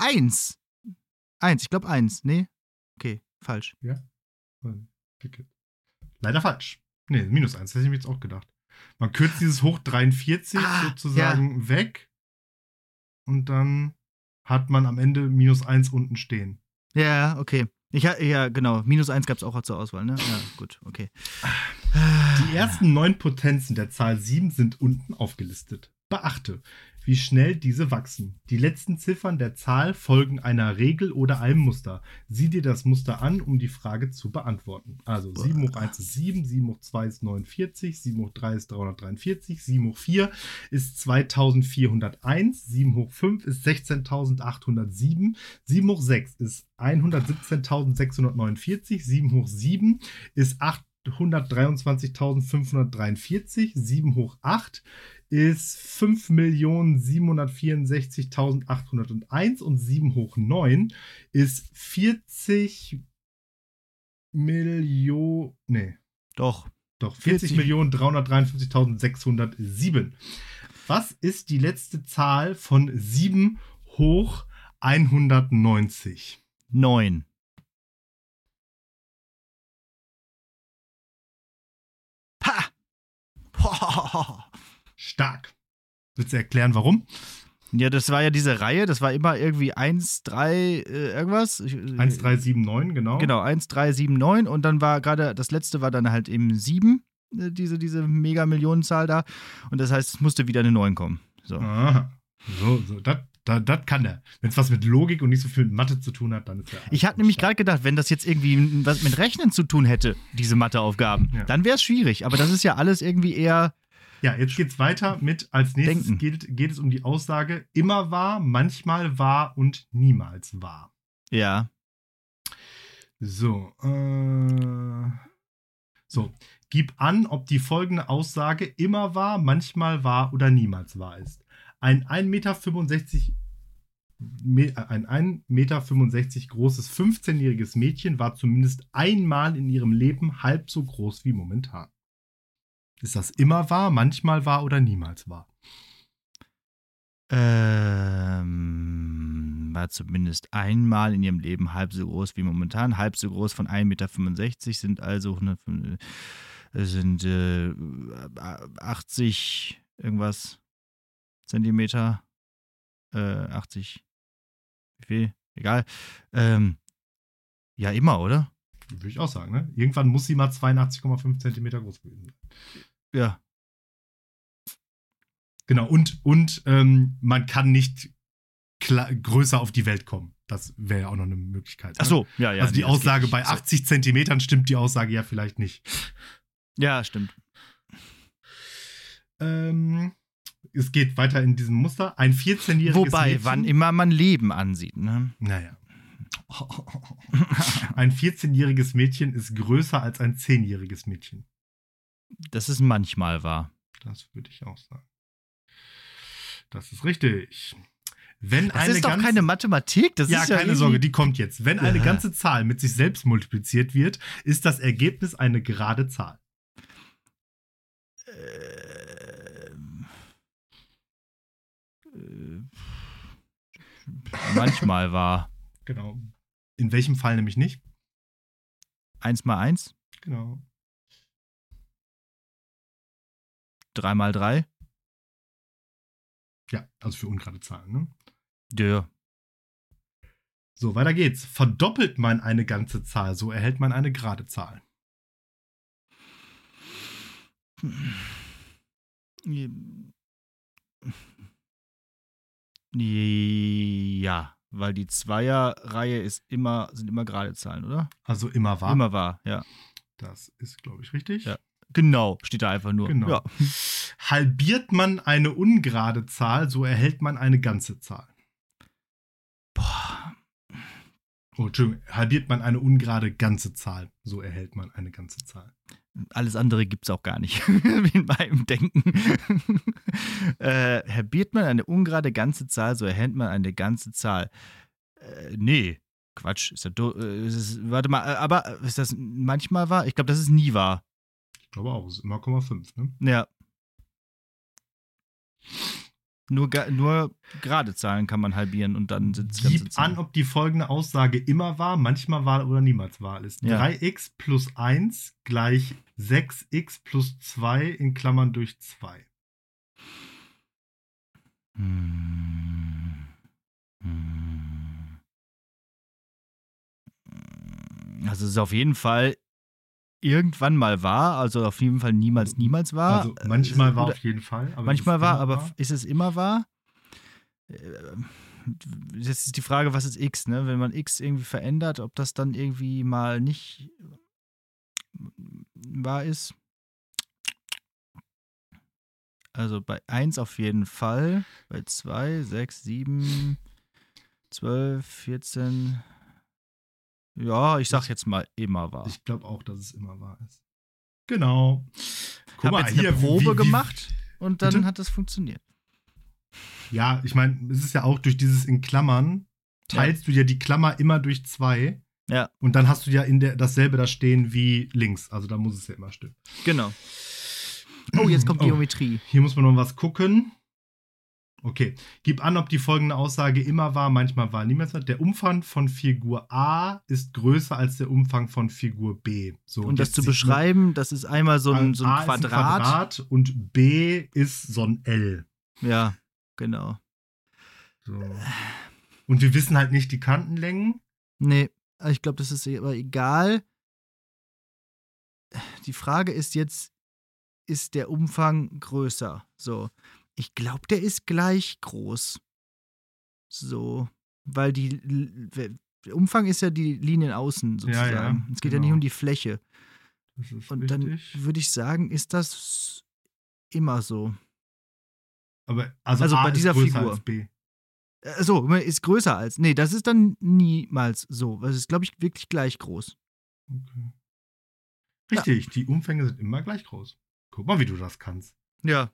eins. Eins, ich glaube eins. Nee? Okay, falsch. Ticket. Leider falsch. Nee, minus 1, das hätte ich mir jetzt auch gedacht. Man kürzt dieses hoch 43 Ah, sozusagen weg und dann hat man am Ende minus 1 unten stehen. Ja, okay. Ich, ja, genau. Minus eins gab es auch zur Auswahl, ne? Ja, gut, okay. Die ersten neun Potenzen der Zahl 7 sind unten aufgelistet. Beachte, wie schnell diese wachsen. Die letzten Ziffern der Zahl folgen einer Regel oder einem Muster. Sieh dir das Muster an, um die Frage zu beantworten. Also 7 hoch 1 ist 7, 7 hoch 2 ist 49, 7 hoch 3 ist 343, 7 hoch 4 ist 2401, 7 hoch 5 ist 16.807, 7 hoch 6 ist 117.649, 7 hoch 7 ist 823.543, 7 hoch 8 ist 5.764.801 und 7 hoch 9 ist 40 Millionen, nee, Doch. doch, 40 40. Millionen 353.607. Was ist die letzte Zahl von 7 hoch 190? Neun. Ha! Boah. Stark. Willst du erklären, warum? Ja, das war ja diese Reihe, das war immer irgendwie 1, 3, äh, irgendwas. Ich- 1379, genau. Genau, 1, 3, 7, 9 und dann war gerade, das letzte war dann halt eben 7, äh, diese, diese Mega-Millionenzahl da. Und das heißt, es musste wieder eine 9 kommen. So. Aha. So, so, das das kann er. Wenn es was mit Logik und nicht so viel mit Mathe zu tun hat, dann ist er. Ich hatte nämlich gerade gedacht, wenn das jetzt irgendwie was mit Rechnen zu tun hätte, diese Matheaufgaben, Ja. dann wäre es schwierig. Aber das ist ja alles irgendwie eher. Ja, jetzt geht's weiter mit, als nächstes geht, geht es um die Aussage, immer wahr, manchmal wahr und niemals wahr. Ja. So, äh, so, gib an, ob die folgende Aussage immer wahr, manchmal wahr oder niemals wahr ist. Ein 1,65 Meter Me- ein 1,65 Meter großes 15-jähriges Mädchen war zumindest einmal in ihrem Leben halb so groß wie momentan. Ist das immer wahr, manchmal wahr oder niemals wahr? Ähm, war zumindest einmal in ihrem Leben halb so groß wie momentan. Halb so groß von 1,65 Meter sind also 105, äh, sind äh, 80 irgendwas Zentimeter. Äh, 80. Wie viel? Egal. Ähm, ja, immer, oder? Würde ich auch sagen, ne? Irgendwann muss sie mal 82,5 Zentimeter groß gewesen sein. Ja. Genau, und, und ähm, man kann nicht größer auf die Welt kommen. Das wäre ja auch noch eine Möglichkeit. ne? Ach so, ja, ja. also die nee, Aussage bei So. 80 Zentimetern stimmt die Aussage ja vielleicht nicht. Ja, stimmt. Ähm, es geht weiter in diesem Muster. Ein 14-jähriges Wobei, Mädchen, wann immer man Leben ansieht, ne? Naja. Ein 14-jähriges Mädchen ist größer als ein 10-jähriges Mädchen. Das ist manchmal wahr. Das würde ich auch sagen. Das ist richtig. Wenn Das eine ist doch keine Mathematik, das ja, ist ja keine irgendwie- Sorge, die kommt jetzt. Wenn eine Ja. ganze Zahl mit sich selbst multipliziert wird, ist das Ergebnis eine gerade Zahl. Ähm, äh, manchmal war Genau. In welchem Fall nämlich nicht? 1 mal 1, Genau. 3 mal 3. Ja, also für ungerade Zahlen. Ne? Ja. So, weiter geht's. Verdoppelt man eine ganze Zahl, so erhält man eine gerade Zahl. Ja, weil die Zweierreihe ist immer, sind immer gerade Zahlen, oder? Also immer wahr. Immer wahr, ja. Das ist, glaube ich, richtig. Ja. Genau, steht da einfach nur. Genau. Ja. Halbiert man eine ungerade Zahl, so erhält man eine ganze Zahl. Boah. Oh, Entschuldigung, halbiert man eine ungerade ganze Zahl, so erhält man eine ganze Zahl. Alles andere gibt's auch gar nicht, wie in meinem Denken. äh, halbiert man eine ungerade ganze Zahl, so erhält man eine ganze Zahl. Äh, nee, Quatsch. Ist das, äh, ist es, warte mal, äh, aber ist das manchmal wahr? Ich glaube, das ist nie wahr. Ich glaube auch, es ist immer 0,5, ne? Ja. Nur, nur gerade Zahlen kann man halbieren und dann sind es ganze Zahlen. an, ob die folgende Aussage immer wahr, manchmal wahr oder niemals wahr ist. Ja. 3x plus 1 gleich 6x plus 2 in Klammern durch 2. Hm. Hm. Also es ist auf jeden Fall irgendwann mal wahr, also auf jeden Fall niemals, niemals wahr. Also manchmal Äh, war auf jeden Fall. Aber manchmal immer aber wahr. ist es immer wahr? Äh, Jetzt ist die Frage, was ist x, ne? Wenn man x irgendwie verändert, ob das dann irgendwie mal nicht wahr ist. Also bei 1 auf jeden Fall, bei 2, 6, 7, 12, 14. Ja, ich sag jetzt mal immer wahr. Ich glaube auch, dass es immer wahr ist. Genau. Ich habe jetzt eine wie- Probe wie- wie- gemacht und dann Bitte? hat das funktioniert. Ja, ich meine, es ist ja auch durch dieses in Klammern, teilst du ja die Klammer immer durch zwei. Ja. Und dann hast du ja in der dasselbe da stehen wie links. Also da muss es ja immer stimmen. Genau. Oh, jetzt kommt Oh. Geometrie. Hier muss man noch was gucken. Okay. Gib an, ob die folgende Aussage immer war, manchmal war, niemals war. Der Umfang von Figur A ist größer als der Umfang von Figur B. So, Und das zu beschreiben, das ist einmal so ein, so ein A ist Quadrat. Quadrat und B ist so ein L. Ja, genau. So. Und wir wissen halt nicht die Kantenlängen. Nee, ich glaube, das ist aber egal. Die Frage ist jetzt, ist der Umfang größer? So. Ich glaube, der ist gleich groß. So. Weil die, Umfang ist ja die Linien außen sozusagen. Ja, ja, es geht ja genau. nicht um die Fläche. Und dann würde ich sagen, ist das immer so. Aber also, also A bei dieser Figur. als B. Äh, So, ist größer als. Nee, das ist dann niemals so. Das ist, glaube ich, wirklich gleich groß. Okay. Richtig, die Umfänge sind immer gleich groß. Guck mal, wie du das kannst. Ja.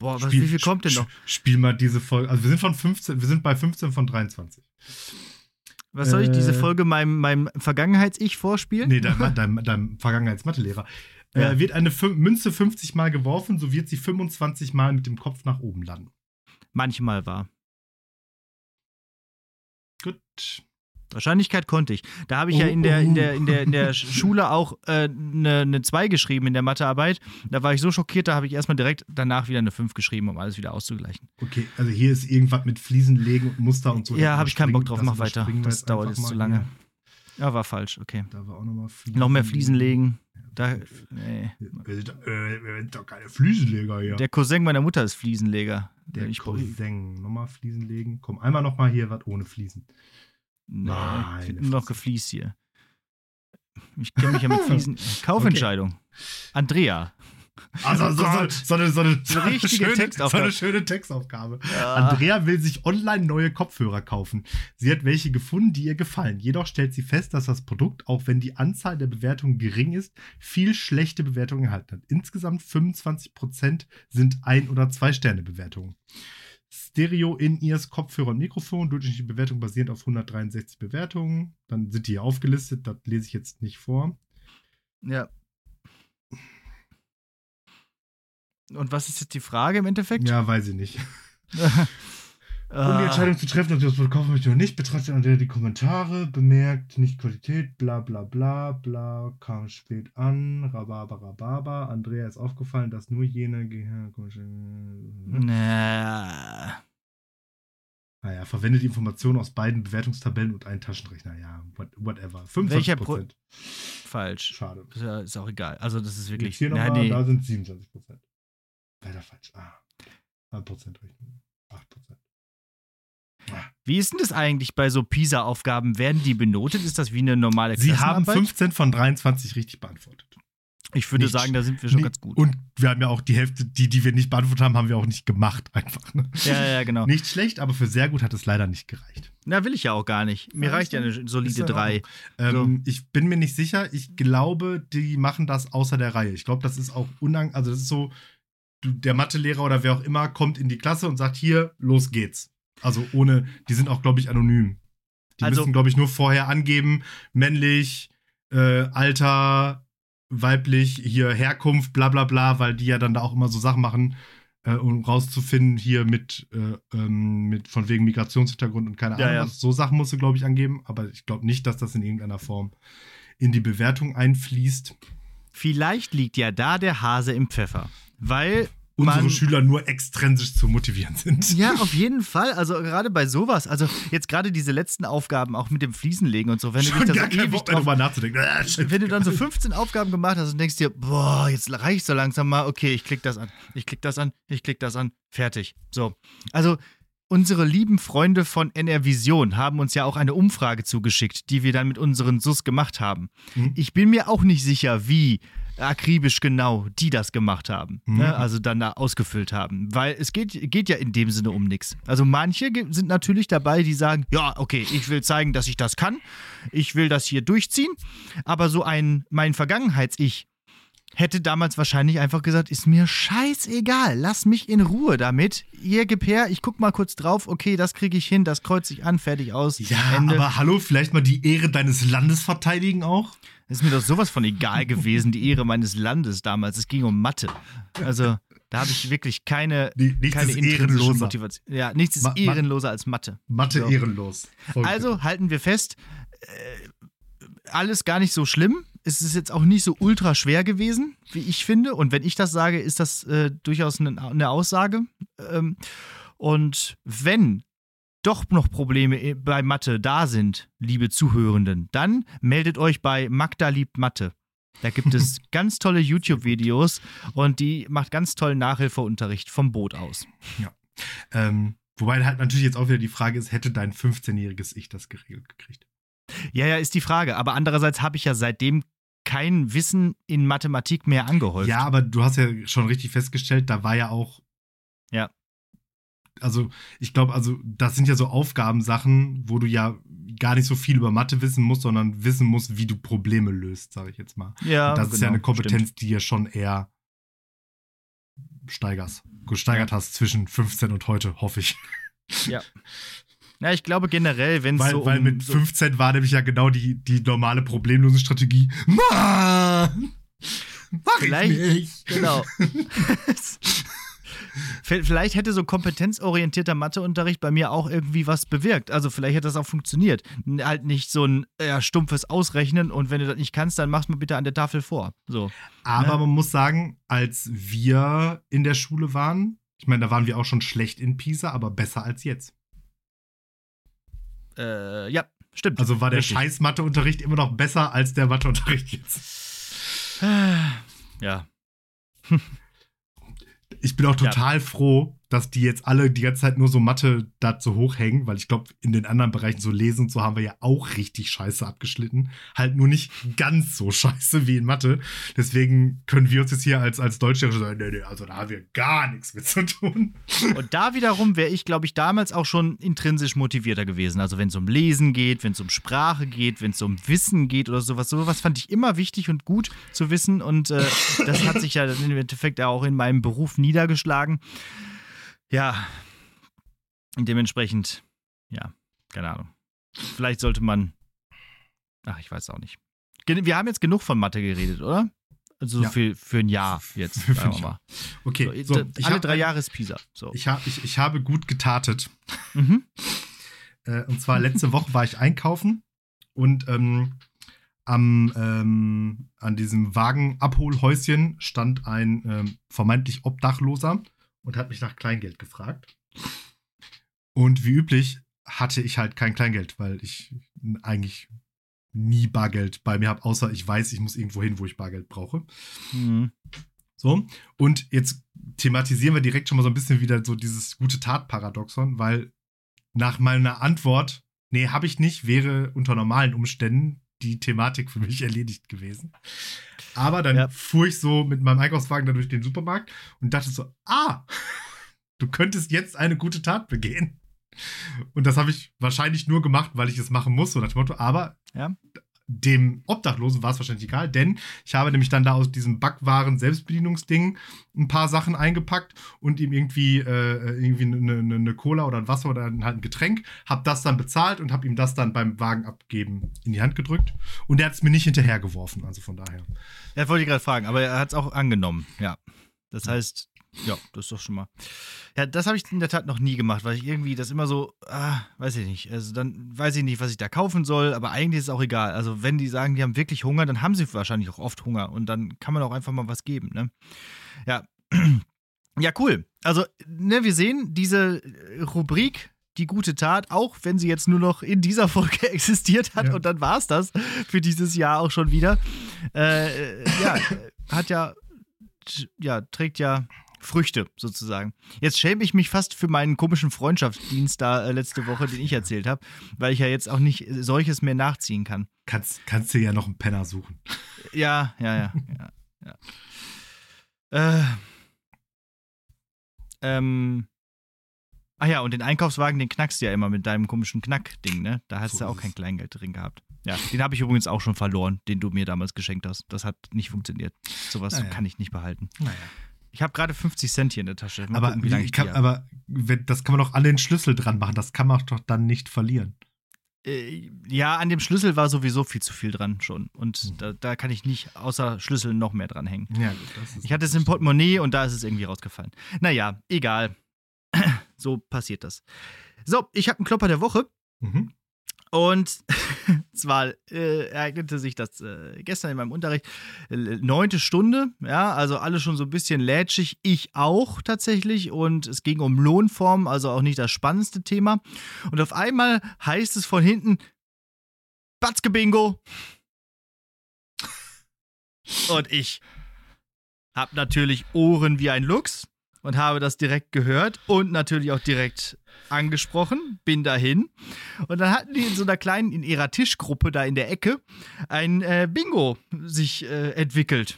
Boah, was, Spiel- wie viel kommt denn noch? Spiel mal diese Folge. Also wir sind von 15, wir sind bei 15 von 23. Was soll ich diese äh, Folge meinem, meinem Vergangenheits-Ich vorspielen? Nee, dein, dein, dein Vergangenheitsmathelehrer. Ja. Äh, wird eine Fün- Münze 50 Mal geworfen, so wird sie 25 Mal mit dem Kopf nach oben landen. Manchmal war. Gut. Wahrscheinlichkeit konnte ich. Da habe ich ja in der, in der, in der, in der Schule auch eine äh, ne 2 geschrieben in der Mathearbeit. Da war ich so schockiert, da habe ich erstmal direkt danach wieder eine 5 geschrieben, um alles wieder auszugleichen. Okay, also hier ist irgendwas mit Fliesen legen und Muster und so. ja, habe ich keinen Bock drauf. Mach weiter. Das dauert jetzt zu lange. hier. Ja, war falsch. Okay. Da war auch nochmal Fliesen. Noch mehr Fliesen legen. Da, nee. Wir sind, äh, wir sind doch keine Fliesenleger hier. Der Cousin meiner Mutter ist Fliesenleger. Der ich, Cousin. Nochmal Fliesen legen. Komm, einmal nochmal hier was ohne Fliesen. Nee, Meine nur noch gefliest hier. Ich kenne mich ja mit Fliesen. Kaufentscheidung. Andrea. Also so, so, so, eine, so, eine, So richtige schöne, Textaufgabe. So eine schöne Textaufgabe. Ja. Andrea will sich online neue Kopfhörer kaufen. Sie hat welche gefunden, die ihr gefallen. Jedoch stellt sie fest, dass das Produkt, auch wenn die Anzahl der Bewertungen gering ist, viel schlechte Bewertungen erhalten hat. Insgesamt 25% sind Ein- oder Zwei-Sterne-Bewertungen. Stereo in-Ears, Kopfhörer und Mikrofon, durchschnittliche Bewertung basierend auf 163 Bewertungen. Dann sind die hier aufgelistet, das lese ich jetzt nicht vor. Ja. Und was ist jetzt die Frage im Endeffekt? Ja, weiß ich nicht. Um die Ah, Entscheidung zu treffen, ob sie das Produkt kaufen möchte oder nicht, betrachtet Andrea die Kommentare, bemerkt nicht Qualität, bla bla bla bla, kam spät an, rababa rababa. Andrea ist aufgefallen, dass nur jene Gehirn. na, Naja, verwendet Informationen aus beiden Bewertungstabellen und einen Taschenrechner. Ja, what, whatever. 25%. Welcher Pro- falsch. Schade. Ist, ja, ist auch egal. Also, das ist wirklich. Jetzt hier nochmal, nee. da sind 27%. Leider falsch. Ah, 1% Rechnung. 8%. Wie ist denn das eigentlich bei so PISA-Aufgaben? Werden die benotet? Ist das wie eine normale Sie haben Klassenarbeit? 15 von 23 richtig beantwortet. Ich würde nicht- sagen, da sind wir schon Nee, ganz gut. Und wir haben ja auch die Hälfte, die, die wir nicht beantwortet haben, haben wir auch nicht gemacht, einfach. Ne? ja, ja, genau. Nicht schlecht, aber für sehr gut hat es leider nicht gereicht. Na, will ich ja auch gar nicht. Mir Ja, reicht ja eine solide ja in 3. Ähm, Ich bin mir nicht sicher. Ich glaube, die machen das außer der Reihe. Ich glaube, das ist auch unang... Also, das ist so, der Mathelehrer oder wer auch immer kommt in die Klasse und sagt, hier, los geht's. Also ohne, die sind auch, glaube ich, anonym. Die Also- müssen, glaube ich, nur vorher angeben, männlich, äh, Alter, weiblich, hier Herkunft, bla bla bla, weil die ja dann da auch immer so Sachen machen, äh, um rauszufinden, hier mit, äh, ähm, mit von wegen Migrationshintergrund und keine Ja, Ahnung. ja. was. So Sachen musst du, glaube ich, angeben, aber ich glaube nicht, dass das in irgendeiner Form in die Bewertung einfließt. Vielleicht liegt ja da der Hase im Pfeffer. Weil Unsere man. Schüler nur extrinsisch zu motivieren sind. Ja, auf jeden Fall. Also gerade bei sowas, also jetzt gerade diese letzten Aufgaben, auch mit dem Fliesenlegen und so, wenn du dich Schon da so ewig Bock drauf nachzudenken. Ah, shit. wenn du dann so 15 Aufgaben gemacht hast und denkst dir, boah, jetzt reicht so langsam mal, okay, ich klick das an, ich klick das an, ich klick das an, fertig. So. Also, unsere lieben Freunde von NR Vision haben uns ja auch eine Umfrage zugeschickt, die wir dann mit unseren SUS gemacht haben. Mhm. Ich bin mir auch nicht sicher, wie akribisch genau die das gemacht haben, Mhm. ne? also dann da ausgefüllt haben, weil es geht, geht ja in dem Sinne um nichts. Also manche sind natürlich dabei, die sagen, ja, okay, ich will zeigen, dass ich das kann, ich will das hier durchziehen, aber so ein, mein Vergangenheits-Ich hätte damals wahrscheinlich einfach gesagt, ist mir scheißegal, lass mich in Ruhe damit. Ihr gib her, ich guck mal kurz drauf, okay, das kriege ich hin, das kreuze ich an, fertig aus, Ja, Ende. aber hallo, vielleicht mal die Ehre deines Landes verteidigen auch? Ist mir doch sowas von egal gewesen, die Ehre meines Landes damals. Es ging um Mathe. Also, da habe ich wirklich keine, Nee, nichts keine ehrenloser. Motivation. Ja, nichts ist Ma- ehrenloser als Mathe. Mathe So. ehrenlos. Voll Also halten wir fest, äh, alles gar nicht so schlimm. Es ist jetzt auch nicht so ultra schwer gewesen, wie ich finde. Und wenn ich das sage, ist das äh, durchaus eine, eine Aussage. Ähm, und wenn doch noch Probleme i- bei Mathe da sind, liebe Zuhörenden, dann meldet euch bei Magda liebt Mathe. Da gibt es ganz tolle YouTube-Videos und die macht ganz tollen Nachhilfeunterricht vom Boot aus. Ähm, wobei halt natürlich jetzt auch wieder die Frage ist, hätte dein 15-jähriges Ich das geregelt gekriegt? Ja, ja, ist die Frage. Aber andererseits habe ich ja seitdem kein Wissen in Mathematik mehr angehäuft. Ja, aber du hast ja schon richtig festgestellt, da war ja auch. Ja. Also ich glaube, also das sind ja so Aufgabensachen, wo du ja gar nicht so viel über Mathe wissen musst, sondern wissen musst, wie du Probleme löst, sage ich jetzt mal. Ja, Und das ist ja genau, eine Kompetenz, stimmt. die ja schon eher steigerst, gesteigert hast zwischen 15 und heute, hoffe ich. Ja, ich glaube generell, wenn es Weil, so weil um mit so 15 war nämlich ja genau die, die normale Problemlösungsstrategie. Mann! Mach Vielleicht- ich nicht. Genau. Vielleicht hätte so kompetenzorientierter Matheunterricht bei mir auch irgendwie was bewirkt. Also vielleicht hätte das auch funktioniert. Halt nicht so ein ja, stumpfes Ausrechnen und wenn du das nicht kannst, dann mach's mal bitte an der Tafel vor. So. Aber Ne? man muss sagen, als wir in der Schule waren, ich meine, da waren wir auch schon schlecht in Pisa, aber besser als jetzt. Äh, ja, stimmt. Also war der Richtig. scheiß Matheunterricht immer noch besser als der Matheunterricht jetzt. Ja. Ich bin auch total froh, dass die jetzt alle die ganze Zeit nur so Mathe dazu hochhängen, weil ich glaube, in den anderen Bereichen so Lesen und so haben wir ja auch richtig scheiße abgeschnitten. Halt nur nicht ganz so scheiße wie in Mathe. Deswegen können wir uns jetzt hier als, als Deutschlehrer sagen, nee, nee, also da haben wir gar nichts mit zu tun. Und da wiederum wäre ich, glaube ich, damals auch schon intrinsisch motivierter gewesen. Also wenn es um Lesen geht, wenn es um Sprache geht, wenn es um Wissen geht oder sowas. Sowas fand ich immer wichtig und gut zu wissen. Und äh, das hat sich ja dann im Endeffekt auch in meinem Beruf niedergeschlagen. Ja, dementsprechend, ja, keine Ahnung. Vielleicht sollte man, ach, ich weiß auch nicht. Wir haben jetzt genug von Mathe geredet, oder? Also Ja. für, für ein Jahr jetzt, sagen wir mal. Okay, So, so, alle hab drei Jahre ist Pisa. So. Ich, hab, ich, ich habe gut getatet. Mhm. Äh, und zwar letzte Woche war ich einkaufen und ähm, am, ähm, an diesem Wagenabholhäuschen stand ein ähm, vermeintlich Obdachloser und hat mich nach Kleingeld gefragt. Und wie üblich hatte ich halt kein Kleingeld, weil ich eigentlich nie Bargeld bei mir habe, außer ich weiß, ich muss irgendwo hin, wo ich Bargeld brauche. Mhm. So, und jetzt thematisieren wir direkt schon mal so ein bisschen wieder so dieses gute Tat-Paradoxon, weil nach meiner Antwort, nee, habe ich nicht, wäre unter normalen Umständen die Thematik für mich erledigt gewesen. Aber dann Ja. fuhr ich so mit meinem Einkaufswagen da durch den Supermarkt und dachte so, ah, du könntest jetzt eine gute Tat begehen. Und das habe ich wahrscheinlich nur gemacht, weil ich es machen muss, so nach dem Motto, aber Ja. Dem Obdachlosen war es wahrscheinlich egal, denn ich habe nämlich dann da aus diesem Backwaren-Selbstbedienungsding ein paar Sachen eingepackt und ihm irgendwie, äh, irgendwie eine, eine, eine Cola oder ein Wasser oder halt ein Getränk, habe das dann bezahlt und habe ihm das dann beim Wagen abgeben in die Hand gedrückt und er hat es mir nicht hinterhergeworfen, also von daher. Ja, wollte ich gerade fragen, aber er hat es auch angenommen, ja. Das heißt, ja, das ist doch schon mal. Ja, das habe ich in der Tat noch nie gemacht, weil ich irgendwie das immer so, ah, weiß ich nicht. Also dann weiß ich nicht, was ich da kaufen soll, aber eigentlich ist es auch egal. Also wenn die sagen, die haben wirklich Hunger, dann haben sie wahrscheinlich auch oft Hunger und dann kann man auch einfach mal was geben, ne? Ja. Ja, cool. Also, ne, wir sehen diese Rubrik, die gute Tat, auch wenn sie jetzt nur noch in dieser Folge existiert hat Ja. und dann war es das für dieses Jahr auch schon wieder. Äh, äh, ja, hat ja, ja, trägt ja Früchte sozusagen. Jetzt schäme ich mich fast für meinen komischen Freundschaftsdienst da äh, letzte Woche, den ich erzählt habe, weil ich ja jetzt auch nicht äh, solches mehr nachziehen kann. Kannst, kannst dir ja noch einen Penner suchen. Ja, ja, ja, ja. ja. Äh, ähm. Ach ja, und den Einkaufswagen, den knackst du ja immer mit deinem komischen Knackding, ne? Da hast So du ja auch kein. Kleingeld drin gehabt. Ja, den habe ich übrigens auch schon verloren, den du mir damals geschenkt hast. Das hat nicht funktioniert. Sowas Naja. kann ich nicht behalten. Naja. Ich habe gerade 50 Cent hier in der Tasche. Mal Aber, gucken, wie lange ich kann, aber wenn, das kann man doch an den Schlüssel dran machen, das kann man doch dann nicht verlieren. Äh, ja, an dem Schlüssel war sowieso viel zu viel dran schon. Und Hm. da, da kann ich nicht außer Schlüssel noch mehr dran hängen. Ja, Ich hatte es im Portemonnaie und da ist es irgendwie rausgefallen. Naja, egal. so passiert das. So, ich habe einen Klopper der Woche. Mhm. Und zwar äh, ereignete sich das äh, gestern in meinem Unterricht. Äh, neunte Stunde, ja, also alle schon so ein bisschen lätschig. Ich auch tatsächlich. Und es ging um Lohnform, also auch nicht das spannendste Thema. Und auf einmal heißt es von hinten: Batzke Bingo. Und ich habe natürlich Ohren wie ein Luchs und habe das direkt gehört und natürlich auch direkt angesprochen, bin dahin. Und dann hatten die in so einer kleinen, in ihrer Tischgruppe da in der Ecke, ein äh, Bingo sich äh, entwickelt.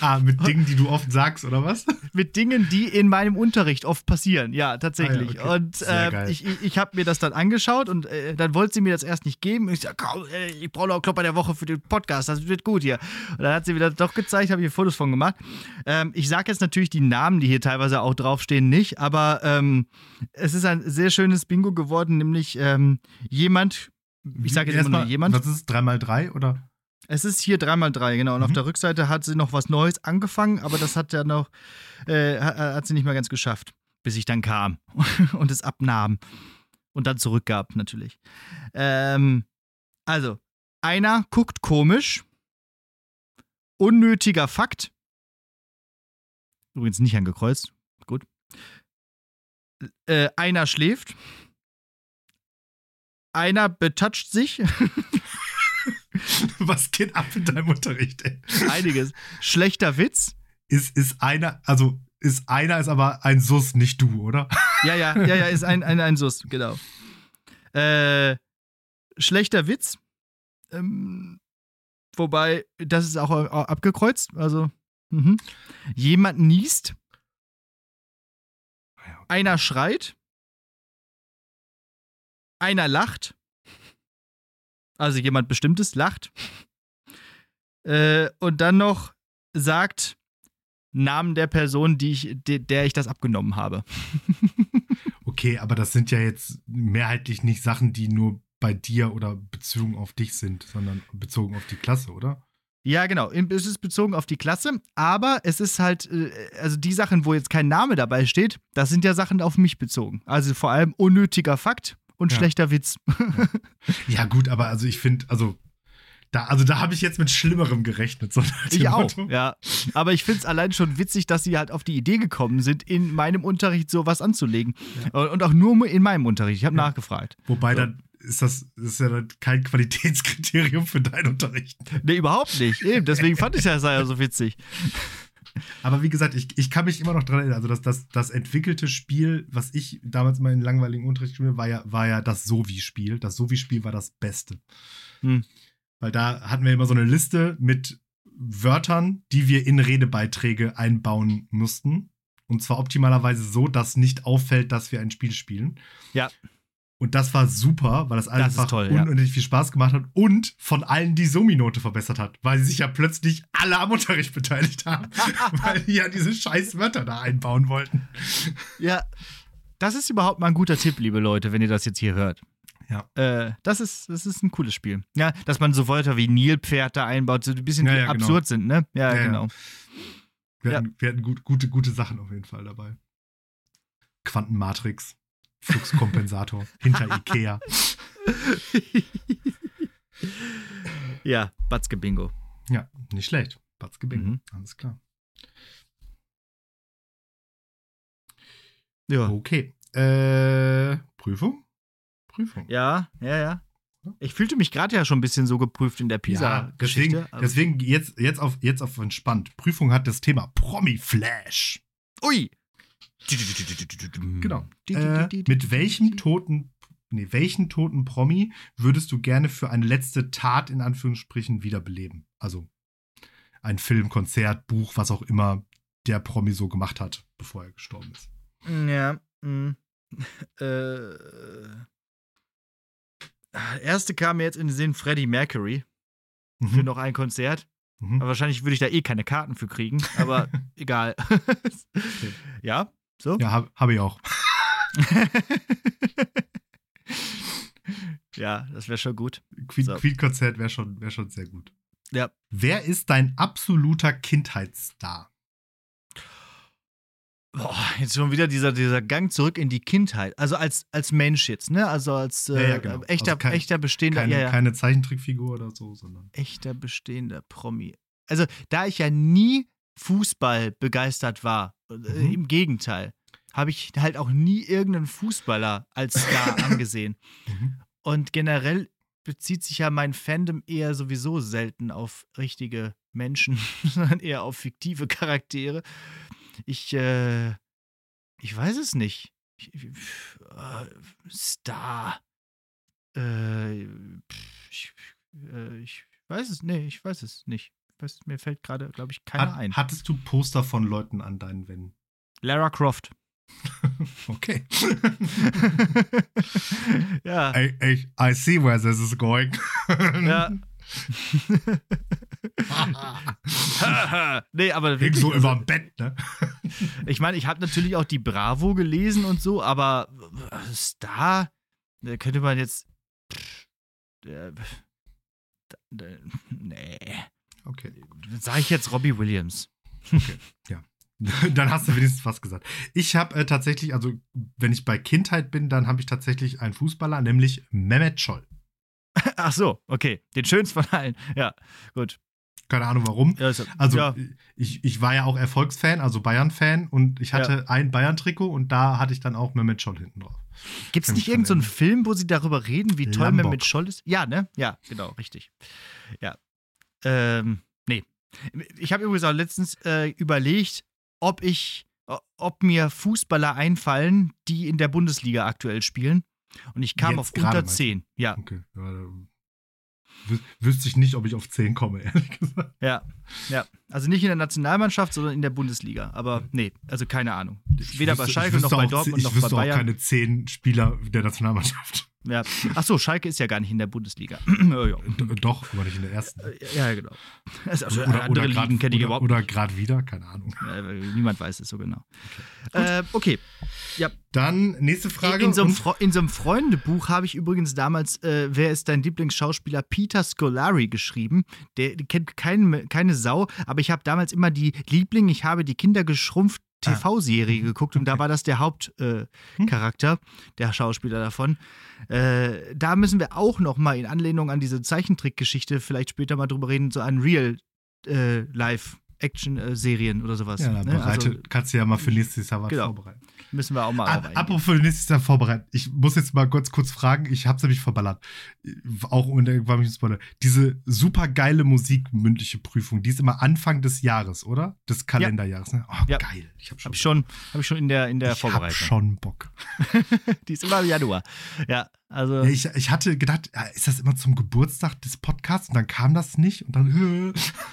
Ah, mit Dingen, die du oft sagst, oder was? Mit Dingen, die in meinem Unterricht oft passieren. Ja, tatsächlich. Ah ja, okay. Und äh, ich, ich, ich habe mir das dann angeschaut und äh, dann wollte sie mir das erst nicht geben. Ich sag, komm, ich brauche noch Klopper der Woche für den Podcast, das wird gut hier. Und dann hat sie mir das doch gezeigt, habe ich hier Fotos von gemacht. Ähm, ich sage jetzt natürlich die Namen, die hier teilweise auch draufstehen, nicht, aber ähm, es ist ein sehr schönes Bingo geworden, nämlich ähm, jemand, ich sage jetzt immer nur jemand. Was ist es? 3x3 oder? Es ist hier 3x3, genau. Und auf Mhm. der Rückseite hat sie noch was Neues angefangen, aber das hat ja noch, äh, hat, hat sie nicht mehr ganz geschafft, bis ich dann kam und es abnahm und dann zurückgab, natürlich. Ähm, also, einer guckt komisch, unnötiger Fakt. Übrigens nicht angekreuzt, gut. Äh, einer schläft. Einer betatscht sich. Was geht ab in deinem Unterricht, ey? Einiges. Schlechter Witz. Ist, ist einer, also ist einer ist aber ein Sus, nicht du, oder? Ja, ja, ja, ja, ist ein, ein, ein Sus, genau. Äh, schlechter Witz. Ähm, wobei, das ist auch, auch abgekreuzt. Also, mhm. jemand niest. Einer schreit, einer lacht. Also jemand Bestimmtes lacht. Äh, und dann noch sagt Namen der Person, die ich, de, der ich das abgenommen habe. Okay, aber das sind ja jetzt mehrheitlich nicht Sachen, die nur bei dir oder bezogen auf dich sind, sondern bezogen auf die Klasse, oder? Ja, genau. Es ist bezogen auf die Klasse, aber es ist halt, äh, also die Sachen, wo jetzt kein Name dabei steht, das sind ja Sachen auf mich bezogen. Also vor allem unnötiger Fakt und Ja. schlechter Witz. Ja, gut, aber also ich finde, also da, also da habe ich jetzt mit Schlimmerem gerechnet. So Ich auch, ja. Aber ich finde es allein schon witzig, dass sie halt auf die Idee gekommen sind, in meinem Unterricht sowas anzulegen. Und auch nur in meinem Unterricht. Ich habe Ja. nachgefragt. Wobei So. dann ist das, das ist ja kein Qualitätskriterium für deinen Unterricht. Nee, überhaupt nicht. Eben, deswegen fand ich das ja so witzig. Aber wie gesagt, ich, ich kann mich immer noch dran erinnern, also das, das, das entwickelte Spiel, was ich damals mal in langweiligen Unterricht gespielt habe, war ja, war ja das Sovi-Spiel. Das Sovi-Spiel war das Beste. Hm. Weil da hatten wir immer so eine Liste mit Wörtern, die wir in Redebeiträge einbauen mussten. Und zwar optimalerweise so, dass nicht auffällt, dass wir ein Spiel spielen. Ja. Und das war super, weil das einfach toll, ja. unendlich viel Spaß gemacht hat und von allen die Somi-Note verbessert hat, weil sich ja plötzlich alle am Unterricht beteiligt haben, weil die ja diese scheiß Wörter da einbauen wollten. Ja, das ist überhaupt mal ein guter Tipp, liebe Leute, wenn ihr das jetzt hier hört. Ja. Äh, das, ist, das ist ein cooles Spiel. Ja, dass man so Wörter wie Nilpferd da einbaut, so ein bisschen Ja, ja, genau. absurd sind, ne? Ja, Ja, genau. Wir hatten, wir hatten gut, gute, gute Sachen auf jeden Fall dabei. Quantenmatrix, Fluxkompensator, hinter Ikea. ja, Batzke Bingo. Ja, nicht schlecht. Batzke Bingo, Mhm. alles klar. Ja. Okay. Äh, Prüfung? Prüfung. Ja, ja, ja. Ich fühlte mich gerade ja schon ein bisschen so geprüft in der Ja, Pisa-Geschichte. deswegen, deswegen jetzt, jetzt, auf, jetzt auf entspannt. Prüfung hat das Thema Promi-Flash. Ui! Genau. Äh, mit welchem toten, nee, welchen toten Promi würdest du gerne für eine letzte Tat in Anführungsstrichen wiederbeleben? Also ein Film, Konzert, Buch, was auch immer der Promi so gemacht hat, bevor er gestorben ist. Ja. mm. Äh, erste kam mir jetzt in den Sinn Freddie Mercury für Mhm. noch ein Konzert. Mhm. Aber wahrscheinlich würde ich da eh keine Karten für kriegen, aber egal. Ja, so? Ja, habe hab ich auch. Ja, das wäre schon gut. Queen- So. Queen-Konzert wäre schon, wär schon sehr gut. Ja. Wer ist dein absoluter Kindheitsstar? Boah, jetzt schon wieder dieser, dieser Gang zurück in die Kindheit. Also als, als Mensch jetzt, ne? Also als äh, Ja, ja, genau. echter, Also kein- echter bestehender, Keine, ja. keine Zeichentrickfigur oder so, sondern. echter bestehender Promi. Also, da ich ja nie Fußball begeistert war, äh, Mhm. im Gegenteil, habe ich halt auch nie irgendeinen Fußballer als Star angesehen. Mhm. Und generell bezieht sich ja mein Fandom eher sowieso selten auf richtige Menschen, sondern eher auf fiktive Charaktere. Ich, äh, ich weiß es nicht. äh, Star. Äh, ich, äh, ich weiß es, nee, ich weiß es nicht. Weiß, mir fällt gerade, glaube ich, keiner Hat, ein. hattest du Poster von Leuten an deinen Wänden? Lara Croft. Okay. ja. I, I, I see where this is going. ja. nee, aber Hing wirklich, so also, über dem Bett, ne? ich meine, ich habe natürlich auch die Bravo gelesen und so, aber Star, da könnte man jetzt. Äh, da- da- nee. Okay. Sag ich jetzt Robbie Williams. Dann hast du wenigstens was gesagt. Ich habe äh, tatsächlich, also wenn ich bei Kindheit bin, dann habe ich tatsächlich einen Fußballer, nämlich Mehmet Scholl. Ach so, okay. Den schönsten von allen. Ja, gut. Keine Ahnung warum. Ja, Also ja, ich, ich war ja auch Erfolgsfan, also Bayern-Fan und ich hatte ein Bayern-Trikot und da hatte ich dann auch Mehmet Scholl hinten drauf. Gibt es nicht ich irgendeinen so einen Film, wo sie darüber reden, wie toll Lambok. Mehmet Scholl ist? Ja, ne? Ja, genau, richtig. Ja. Ähm, nee. Ich habe übrigens auch letztens äh, überlegt, ob ich, ob mir Fußballer einfallen, die in der Bundesliga aktuell spielen. Und ich kam Jetzt auf unter meinst du? 10. Ja, Okay. Ja, wüsste ich nicht, ob ich auf 10 komme, ehrlich gesagt. ja, ja. Also nicht in der Nationalmannschaft, sondern in der Bundesliga. Aber nee, also keine Ahnung. Weder bei wüsste- Schalke noch bei auch, Dortmund ich noch bei wüsste auch Bayern. keine 10 Spieler der Nationalmannschaft. Ja. Ach so, Schalke ist ja gar nicht in der Bundesliga. ja, ja. Doch, aber nicht in der ersten. Ja, genau. Also, Oder, andere oder Ligen kenne ich oder, überhaupt oder gerade wieder, keine Ahnung. Äh, niemand weiß es so genau. Äh, okay. Dann nächste Frage. In so einem, in so einem Freundebuch habe ich übrigens damals, äh, wer ist dein Lieblingsschauspieler, Peter Scolari geschrieben. Der kennt kein, keine Sau, aber ich habe damals immer die Liebling, ich habe die Kinder geschrumpft Ah. TV-Serie geguckt und da war das der Hauptcharakter, äh, Charakter, der Schauspieler davon. Äh, da müssen wir auch noch mal in Anlehnung an diese Zeichentrickgeschichte vielleicht später mal drüber reden, so an Real äh, Live Action-Serien oder sowas. ja, ne? bereite, Also kannst du ja mal für nächstes Jahr was Genau. vorbereiten. müssen wir auch mal Ab, apropos nächstes Jahr vorbereiten. Ich muss jetzt mal kurz, kurz fragen, ich hab's nämlich verballert. Auch war mich ein Spoiler. Diese super geile musikmündliche Prüfung, die ist immer Anfang des Jahres, oder? Des Kalenderjahres, ne? Oh, Ja. geil. Ich hab schon, Habe ich schon, habe ich schon in der, in der ich hab Vorbereitung. schon Bock. Die ist immer im Januar. Ja, also. Ich, ich hatte gedacht, ist das immer zum Geburtstag des Podcasts? Und dann kam das nicht und dann.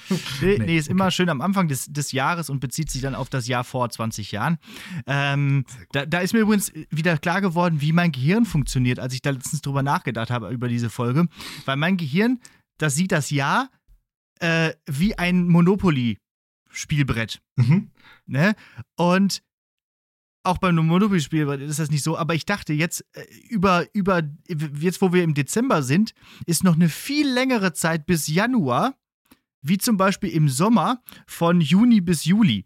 nee, nee, nee, ist okay. immer schön am Anfang des, des Jahres und bezieht sich dann auf das Jahr vor 20 Jahren. Ähm, da, da ist mir übrigens wieder klar geworden, wie mein Gehirn funktioniert, als ich da letztens drüber nachgedacht habe über diese Folge. Weil mein Gehirn, das sieht das Jahr äh, wie ein Monopoly-Spielbrett. Mhm. Ne? Und auch beim Monopoly-Spiel ist das nicht so, aber ich dachte jetzt äh, über, über, jetzt wo wir im Dezember sind, ist noch eine viel längere Zeit bis Januar, wie zum Beispiel im Sommer von Juni bis Juli.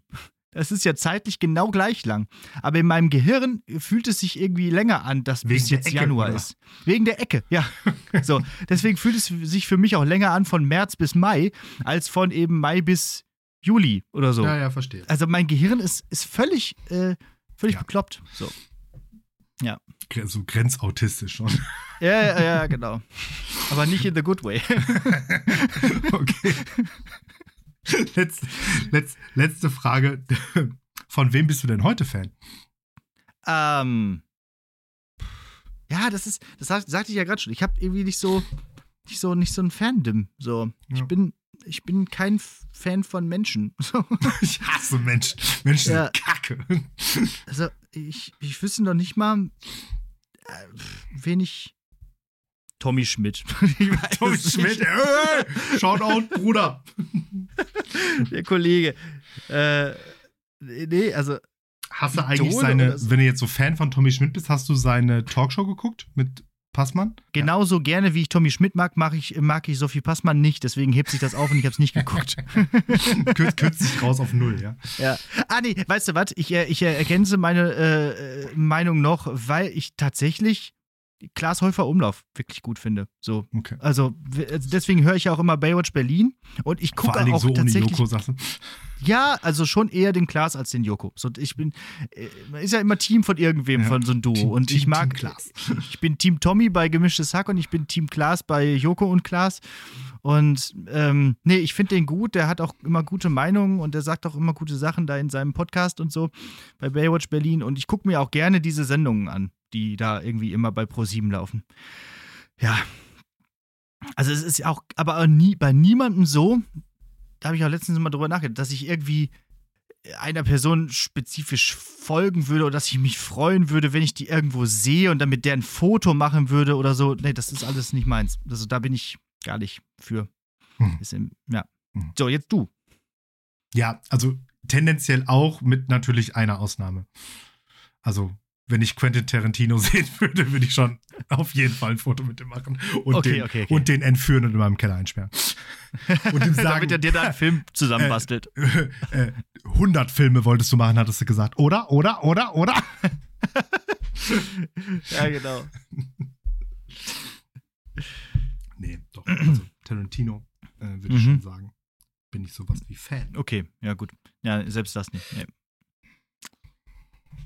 Das ist ja zeitlich genau gleich lang. Aber in meinem Gehirn fühlt es sich irgendwie länger an, dass Wegen bis jetzt Ecke, Januar oder? ist. Wegen der Ecke, ja. so, deswegen fühlt es sich für mich auch länger an von März bis Mai, als von eben Mai bis Juli oder so. Ja, ja, verstehe. Also mein Gehirn ist, ist völlig, äh, völlig Ja. bekloppt. So. So grenzautistisch schon. Ja, ja, ja, genau. Aber nicht in the good way. Okay. letzte, letzte, letzte Frage. Von wem bist du denn heute Fan? ähm, ja, das ist, das sag, sagte ich ja gerade schon. Ich habe irgendwie nicht so, nicht so, nicht so ein Fandom. So, ich Ja. bin, ich bin kein Fan von Menschen. So, Ich hasse Menschen. Menschen Ja. sind kacke. also ich, ich wüsste noch nicht mal, äh, wen ich. Tommy Schmidt. Tommy Schmidt, nicht. äh, Shoutout, Bruder. Der Kollege. Äh, nee, also Hast du eigentlich Idol seine, so? wenn du jetzt so Fan von Tommy Schmidt bist, hast du seine Talkshow geguckt mit Passmann? Genauso gerne, wie ich Tommy Schmidt mag, mag ich, mag ich Sophie Passmann nicht. Deswegen hebt sich das auf und ich habe es nicht geguckt. Kürzt, kürzt sich raus auf null, ja. ja. Ah, nee, weißt du was? Ich, äh, ich ergänze meine äh, äh, Meinung noch, weil ich tatsächlich Klaas Häufer Umlauf wirklich gut finde. So. Okay. Also also deswegen höre ich ja auch immer Baywatch Berlin und ich gucke auch so tatsächlich. Joko? Ja, also schon eher den Klaas als den Joko. So, ich bin, äh, ist ja immer Team von irgendwem, Ja. von so einem Duo. Team- und ich Team- mag, Team Klaas. ich bin Team Tommy bei Gemischtes Hack und ich bin Team Klaas bei Joko und Klaas. Und ähm, nee, ich finde den gut. Der hat auch immer gute Meinungen und der sagt auch immer gute Sachen da in seinem Podcast und so bei Baywatch Berlin. Und ich gucke mir auch gerne diese Sendungen an, die da irgendwie immer bei Pro7 laufen. Ja. Also es ist ja auch, aber nie, bei niemandem so, da habe ich auch letztens mal drüber nachgedacht, dass ich irgendwie einer Person spezifisch folgen würde oder dass ich mich freuen würde, wenn ich die irgendwo sehe und dann mit der ein Foto machen würde oder so. Nee, das ist alles nicht meins. Also da bin ich gar nicht für. Hm. Im, ja. Hm. So, jetzt du. Ja, also tendenziell auch mit natürlich einer Ausnahme. Also, wenn ich Quentin Tarantino sehen würde, würde ich schon auf jeden Fall ein Foto mit ihm machen und, Okay, den, okay, okay. und den entführen und in meinem Keller einsperren. Und ihm sagen, Damit er dir da einen Film zusammenbastelt. äh, 100 Filme wolltest du machen, hattest du gesagt. Oder, oder, oder, oder? ja, genau. Nee, doch. Also, Tarantino, äh, würde ich Mhm. schon sagen. Bin ich sowas wie Fan. Okay, ja, gut. Ja, selbst das nicht. Nee.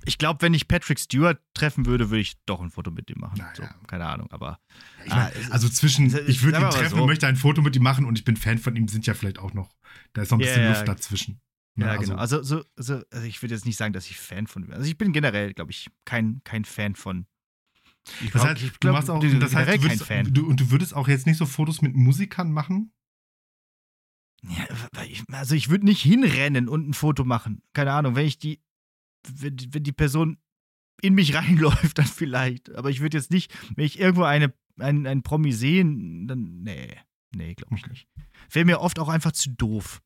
Ich glaube, wenn ich Patrick Stewart treffen würde, würde ich doch ein Foto mit ihm machen. Naja. So, keine Ahnung, aber. Ich mein, Ah, also zwischen, ich würde ihn treffen so. und möchte ein Foto mit ihm machen und ich bin Fan von ihm, sind ja vielleicht auch noch, da ist noch ein bisschen Luft dazwischen. Ne, Ja, genau. Also, so, so, also ich würde jetzt nicht sagen, dass ich Fan von. Also ich bin generell, glaube ich, kein, kein Fan von. Ich das heißt, ich du glaub, machst auch, das heißt, du kein würdest, Fan. Du, und du würdest auch jetzt nicht so Fotos mit Musikern machen? Ja, also ich würde nicht hinrennen und ein Foto machen. Keine Ahnung, wenn ich die, wenn, die- wenn die Person in mich reinläuft, dann vielleicht. Aber ich würde jetzt nicht, wenn ich irgendwo eine, einen, einen Promi sehen, dann, nee, nee, glaube ich Okay. nicht. Wäre mir oft auch einfach zu doof.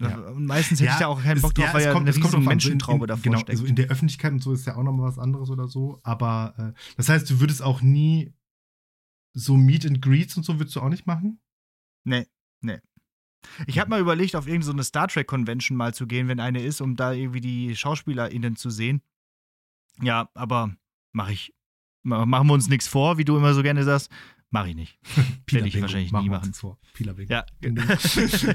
Ja. Und meistens hätte ich da auch keinen Bock drauf, ja, weil es ja kommt- eine es kommt riesen Menschentraube davor Genau, steckt. also in der Öffentlichkeit und so ist ja auch nochmal was anderes oder so. Aber äh, das heißt, du würdest auch nie so Meet and Greets und so würdest du auch nicht machen? Nee, nee. Ich habe mal überlegt, auf irgendeine so eine Star Trek Convention mal zu gehen, wenn eine ist, um da irgendwie die SchauspielerInnen zu sehen. Ja, aber mache ich. ma- Machen wir uns nichts vor, wie du immer so gerne sagst. Mache ich nicht. Werde ich wahrscheinlich nie machen. Vor. Pila Bingo. Ja.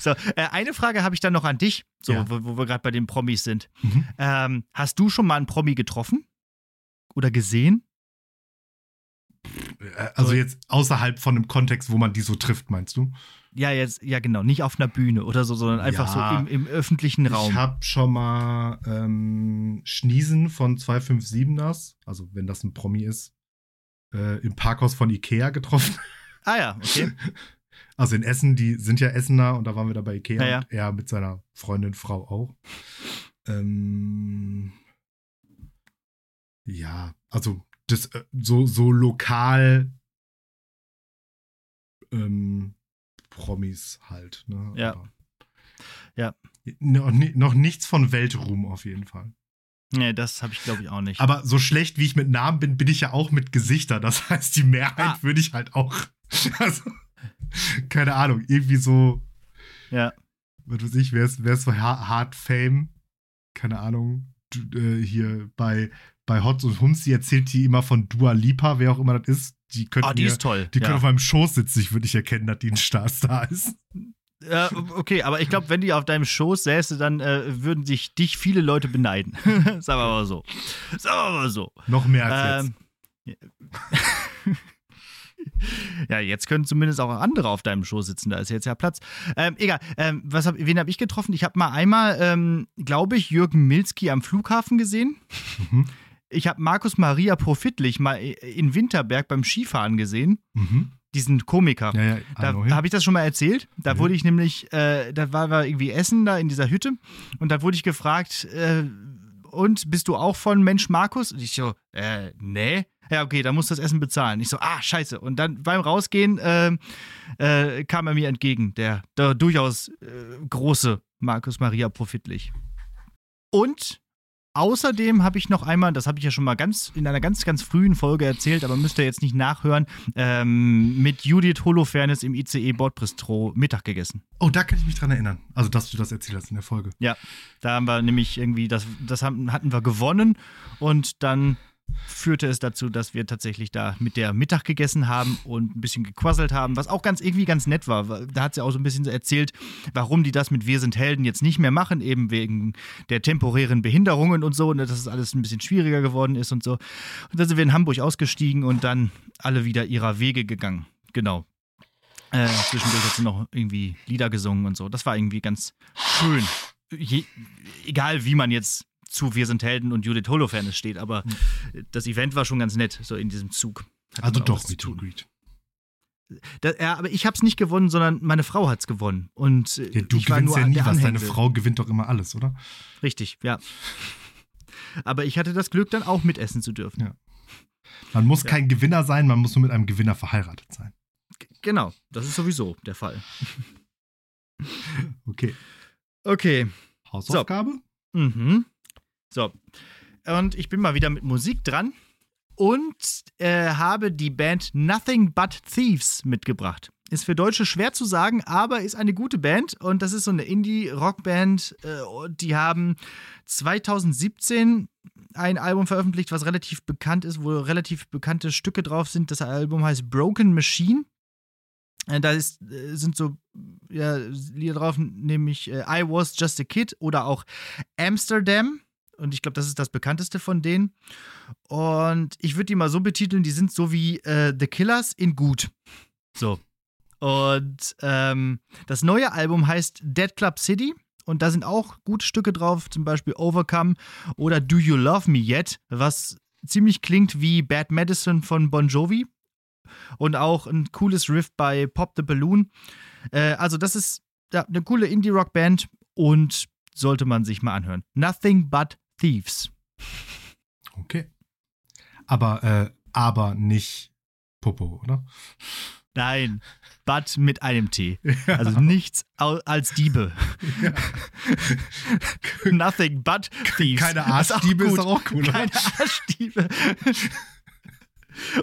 So, äh, eine Frage habe ich dann noch an dich, so, Ja. wo, wo wir gerade bei den Promis sind. Mhm. Ähm, hast du schon mal einen Promi getroffen? Oder gesehen? Äh, Also jetzt außerhalb von einem Kontext, wo man die so trifft, meinst du? Ja, jetzt, ja, genau. Nicht auf einer Bühne oder so, sondern einfach Ja. so im, im öffentlichen Raum. Ich habe schon mal ähm, Schniesen von 257ers, also wenn das ein Promi ist, äh, im Parkhaus von Ikea getroffen. ah ja, okay. Also in Essen, die sind ja Essener und da waren wir da bei Ikea Ja, ja. und er mit seiner Freundin, Frau auch. Ähm, ja, also das äh, so, so lokal ähm, Promis halt. Ne? Ja. Aber Ja. Noch, ni- noch nichts von Weltruhm auf jeden Fall. Nee, das habe ich, glaube ich, auch nicht. Aber so schlecht wie ich mit Namen bin, bin ich ja auch mit Gesichter. Das heißt, die Mehrheit Ah. würde ich halt auch. Also, keine Ahnung, irgendwie so, ja. was weiß ich, wer ist, wer ist so Ha- Hard Fame? Keine Ahnung. Du, äh, hier bei, bei Hotz und Hums, die erzählt die immer von Dua Lipa, wer auch immer das ist. Die könnten Oh, die mir, ist toll. die ja. können auf meinem Schoß sitzen, ich würde nicht erkennen, dass die ein Starstar ist. Äh, okay, aber ich glaube, wenn die auf deinem Schoß säße, dann äh, würden sich dich viele Leute beneiden. Sagen wir mal so. Sagen wir mal so. Noch mehr als Ähm, ja, jetzt können zumindest auch andere auf deinem Schoß sitzen, da ist jetzt ja Platz. Ähm, egal, ähm, was hab, wen habe ich getroffen? Ich habe mal einmal, ähm, glaube ich, Jürgen Milski am Flughafen gesehen. jetzt. Mhm. Ich habe Markus Maria Profitlich mal in Winterberg beim Skifahren gesehen, Mhm. diesen Komiker. Ja, ja, Da know him. habe ich das schon mal erzählt. Da Ja. wurde ich nämlich, äh, da war wir irgendwie essen da in dieser Hütte und da wurde ich gefragt, äh, und bist du auch von Mensch Markus? Und ich so, äh, nee. Ja, okay, dann musst du das Essen bezahlen. Ich so, ah, scheiße. Und dann beim Rausgehen ähm, äh, kam er mir entgegen, der, der durchaus äh, große Markus Maria Profitlich. Und Außerdem habe ich noch einmal, das habe ich ja schon mal ganz in einer ganz, ganz frühen Folge erzählt, aber müsst ihr jetzt nicht nachhören, ähm, mit Judith Holofernes im ICE Bordbistro Mittag gegessen. Oh, da kann ich mich dran erinnern. Also, dass du das erzählt hast in der Folge. Da haben wir nämlich irgendwie, das, das haben, hatten wir gewonnen und dann führte es dazu, dass wir tatsächlich da mit der Mittag gegessen haben und ein bisschen gequasselt haben, was auch ganz irgendwie ganz nett war. Da hat sie auch so ein bisschen erzählt, warum die das mit Wir sind Helden jetzt nicht mehr machen, eben wegen der temporären Behinderungen und so, und dass es alles ein bisschen schwieriger geworden ist und so. Und dann sind wir in Hamburg ausgestiegen und dann alle wieder ihrer Wege gegangen. Genau. Äh, zwischendurch hat sie noch irgendwie Lieder gesungen und so. Das war irgendwie ganz schön. Je, egal wie man jetzt zu Wir sind Helden und Judith Holofernes steht, aber mhm. das Event war schon ganz nett, so in diesem Zug. Hat also doch mit Greed. Da, ja, aber ich habe es nicht gewonnen, sondern meine Frau hat es gewonnen. Und äh, ja, du ich war gewinnst ja nie was. Deine Frau gewinnt doch immer alles, oder? Richtig, ja. Aber ich hatte das Glück, dann auch mitessen zu dürfen. Ja. Man muss ja. kein Gewinner sein, man muss nur mit einem Gewinner verheiratet sein. G genau, das ist sowieso der Fall. okay. Okay. Hausaufgabe? So. Mhm. So. Und ich bin mal wieder mit Musik dran und äh, habe die Band Nothing But Thieves mitgebracht. Ist für Deutsche schwer zu sagen, aber ist eine gute Band und das ist so eine Indie-Rock-Band. Äh, die haben 2017 ein Album veröffentlicht, was relativ bekannt ist, wo relativ bekannte Stücke drauf sind. Das Album heißt Broken Machine. Äh, da ist, äh, sind so ja, Lieder drauf, nämlich äh, I Was Just a Kid oder auch Amsterdam. Und ich glaube, das ist das bekannteste von denen. Und ich würde die mal so betiteln, die sind so wie äh, The Killers in gut. So. Und ähm, das neue Album heißt Dead Club City. Und da sind auch gute Stücke drauf, zum Beispiel Overcome oder Do You Love Me Yet, was ziemlich klingt wie Bad Medicine von Bon Jovi. Und auch ein cooles Riff bei Pop the Balloon. Äh, also, das ist ja, eine coole Indie-Rock-Band und sollte man sich mal anhören. Nothing but Thieves. Okay. Aber, äh, aber nicht Popo, oder? Nein, but mit einem T. Also nichts als Diebe. Ja. Nothing but thieves. Keine Arschdiebe ist, ist auch cool. Keine Arschdiebe.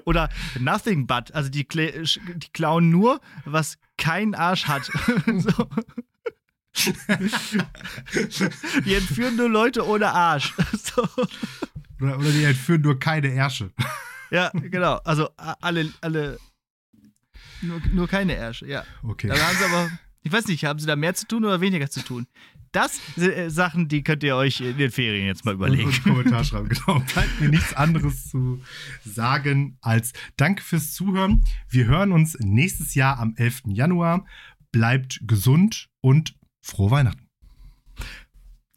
Oder Nothing but, also die, die klauen nur, was kein Arsch hat. so. Die entführen nur Leute ohne Arsch. So. Oder, oder, die entführen nur keine Ärsche. Ja, genau. Also alle, alle nur, nur keine Ärsche, ja. Okay. Dann haben sie aber, ich weiß nicht, haben sie da mehr zu tun oder weniger zu tun? Das sind äh, Sachen, die könnt ihr euch in den Ferien jetzt mal überlegen. Und, und Kommentar schreiben, genau. Bleibt mir nichts anderes zu sagen als Danke fürs Zuhören. Wir hören uns nächstes Jahr am 11. Januar. Bleibt gesund und frohe Weihnachten.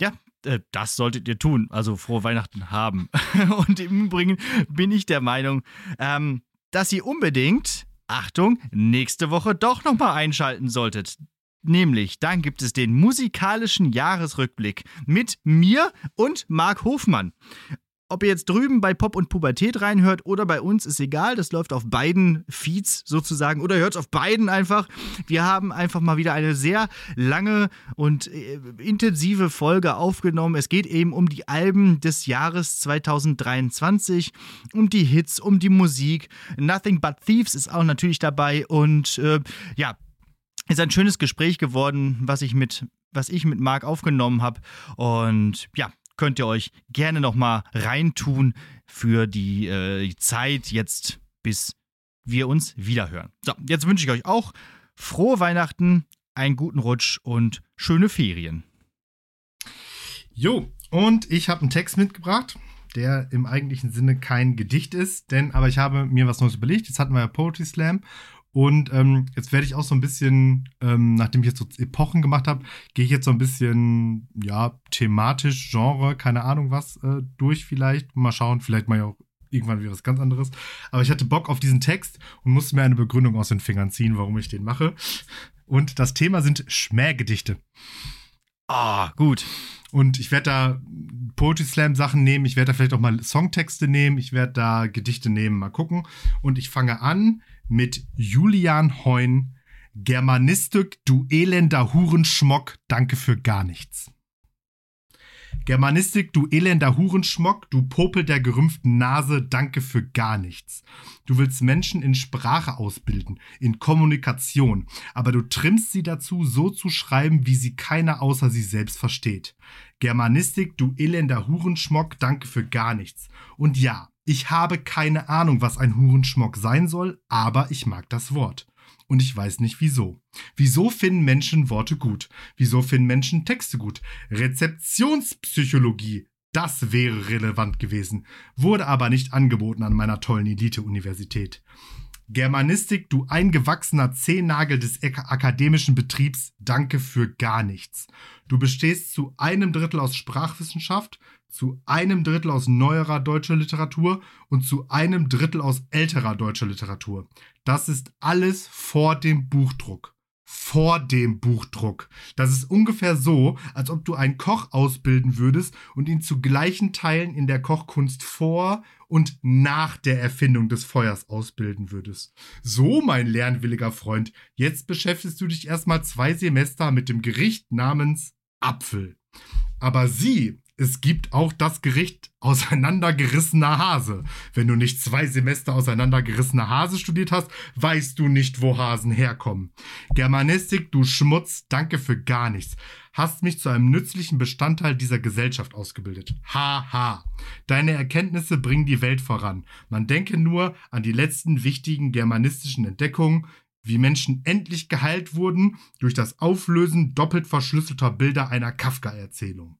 Ja, äh, das solltet ihr tun. Also frohe Weihnachten haben. Und im Übrigen bin ich der Meinung, ähm, dass ihr unbedingt, Achtung, nächste Woche doch nochmal einschalten solltet. Nämlich, dann gibt es den musikalischen Jahresrückblick mit mir und Marc Hofmann. Ob ihr jetzt drüben bei Pop und Pubertät reinhört oder bei uns, ist egal. Das läuft auf beiden Feeds sozusagen. Oder hört es auf beiden einfach. Wir haben einfach mal wieder eine sehr lange und äh, intensive Folge aufgenommen. Es geht eben um die Alben des Jahres 2023, um die Hits, um die Musik. Nothing But Thieves ist auch natürlich dabei. Und äh, ja, ist ein schönes Gespräch geworden, was ich mit was ich mit Marc aufgenommen habe. Und ja, könnt ihr euch gerne nochmal reintun für die, äh, Zeit jetzt, bis wir uns wiederhören. So, jetzt wünsche ich euch auch frohe Weihnachten, einen guten Rutsch und schöne Ferien. Jo, und ich habe einen Text mitgebracht, der im eigentlichen Sinne kein Gedicht ist, denn aber ich habe mir was Neues überlegt. Jetzt hatten wir ja Poetry Slam und ähm, jetzt werde ich auch so ein bisschen, ähm, nachdem ich jetzt so Epochen gemacht habe, gehe ich jetzt so ein bisschen, ja, thematisch, Genre, keine Ahnung was, äh, durch vielleicht. Mal schauen, vielleicht mal ja auch irgendwann wieder was ganz anderes. Aber ich hatte Bock auf diesen Text und musste mir eine Begründung aus den Fingern ziehen, warum ich den mache. Und das Thema sind Schmähgedichte. Ah, gut. Und ich werde da Poetry Slam Sachen nehmen, ich werde da vielleicht auch mal Songtexte nehmen, ich werde da Gedichte nehmen, mal gucken. Und ich fange an mit Julian Heun, Germanistik, du elender Hurenschmock, danke für gar nichts. Germanistik, du elender Hurenschmock, du Popel der gerümpften Nase, danke für gar nichts. Du willst Menschen in Sprache ausbilden, in Kommunikation, aber du trimmst sie dazu, so zu schreiben, wie sie keiner außer sie selbst versteht. Germanistik, du elender Hurenschmock, danke für gar nichts. Und ja, Ich habe keine Ahnung, was ein Hurenschmock sein soll, aber ich mag das Wort. Und ich weiß nicht wieso. Wieso finden Menschen Worte gut? Wieso finden Menschen Texte gut? Rezeptionspsychologie, das wäre relevant gewesen, wurde aber nicht angeboten an meiner tollen Elite-Universität. Germanistik, du eingewachsener Zehennagel des akademischen Betriebs, danke für gar nichts. Du bestehst zu einem Drittel aus Sprachwissenschaft, zu einem Drittel aus neuerer deutscher Literatur und zu einem Drittel aus älterer deutscher Literatur. Das ist alles vor dem Buchdruck vor dem Buchdruck. Das ist ungefähr so, als ob du einen Koch ausbilden würdest und ihn zu gleichen Teilen in der Kochkunst vor und nach der Erfindung des Feuers ausbilden würdest. So, mein lernwilliger Freund, jetzt beschäftigst du dich erstmal zwei Semester mit dem Gericht namens Apfel. Aber sie es gibt auch das Gericht auseinandergerissener Hase. Wenn du nicht zwei Semester auseinandergerissener Hase studiert hast, weißt du nicht, wo Hasen herkommen. Germanistik, du Schmutz, danke für gar nichts. Hast mich zu einem nützlichen Bestandteil dieser Gesellschaft ausgebildet. Haha. Ha. Deine Erkenntnisse bringen die Welt voran. Man denke nur an die letzten wichtigen germanistischen Entdeckungen, wie Menschen endlich geheilt wurden durch das Auflösen doppelt verschlüsselter Bilder einer Kafka-Erzählung.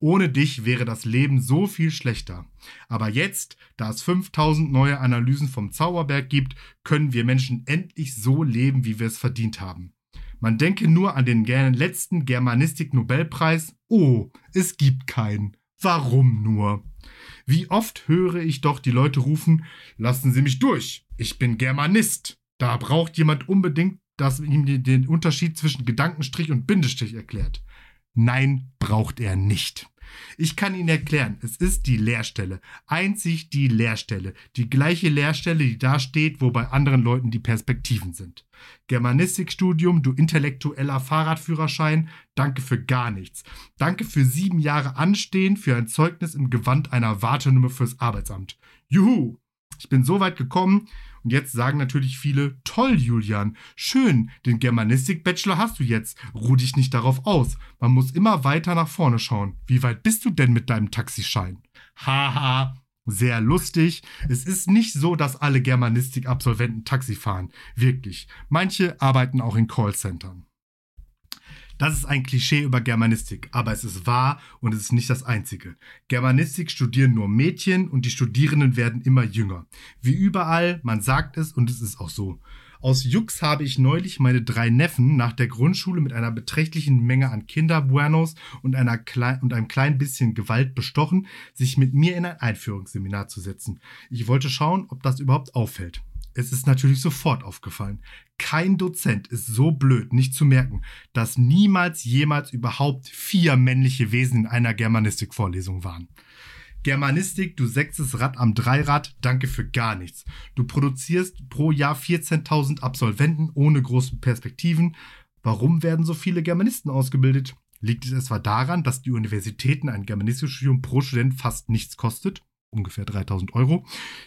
Ohne dich wäre das Leben so viel schlechter. Aber jetzt, da es 5000 neue Analysen vom Zauberberg gibt, können wir Menschen endlich so leben, wie wir es verdient haben. Man denke nur an den letzten Germanistik-Nobelpreis. Oh, es gibt keinen. Warum nur? Wie oft höre ich doch die Leute rufen, lassen Sie mich durch, ich bin Germanist. Da braucht jemand unbedingt, dass ihm den Unterschied zwischen Gedankenstrich und Bindestrich erklärt. Nein, braucht er nicht. Ich kann Ihnen erklären, es ist die Leerstelle. Einzig die Leerstelle. Die gleiche Leerstelle, die da steht, wo bei anderen Leuten die Perspektiven sind. Germanistikstudium, du intellektueller Fahrradführerschein, danke für gar nichts. Danke für sieben Jahre Anstehen für ein Zeugnis im Gewand einer Wartenummer fürs Arbeitsamt. Juhu! Ich bin so weit gekommen, und jetzt sagen natürlich viele, toll, Julian, schön, den Germanistik-Bachelor hast du jetzt. Ruh dich nicht darauf aus. Man muss immer weiter nach vorne schauen. Wie weit bist du denn mit deinem Taxischein? Haha, sehr lustig. Es ist nicht so, dass alle Germanistik-Absolventen Taxi fahren. Wirklich. Manche arbeiten auch in Callcentern. Das ist ein Klischee über Germanistik, aber es ist wahr und es ist nicht das einzige. Germanistik studieren nur Mädchen und die Studierenden werden immer jünger. Wie überall, man sagt es und es ist auch so. Aus Jux habe ich neulich meine drei Neffen nach der Grundschule mit einer beträchtlichen Menge an Kinderbuenos und, und einem kleinen bisschen Gewalt bestochen, sich mit mir in ein Einführungsseminar zu setzen. Ich wollte schauen, ob das überhaupt auffällt. Es ist natürlich sofort aufgefallen. Kein Dozent ist so blöd, nicht zu merken, dass niemals jemals überhaupt vier männliche Wesen in einer Germanistik-Vorlesung waren. Germanistik, du sechstes Rad am Dreirad, danke für gar nichts. Du produzierst pro Jahr 14.000 Absolventen ohne große Perspektiven. Warum werden so viele Germanisten ausgebildet? Liegt es etwa daran, dass die Universitäten ein Germanistikstudium pro Student fast nichts kostet? Ungefähr 3000 Euro,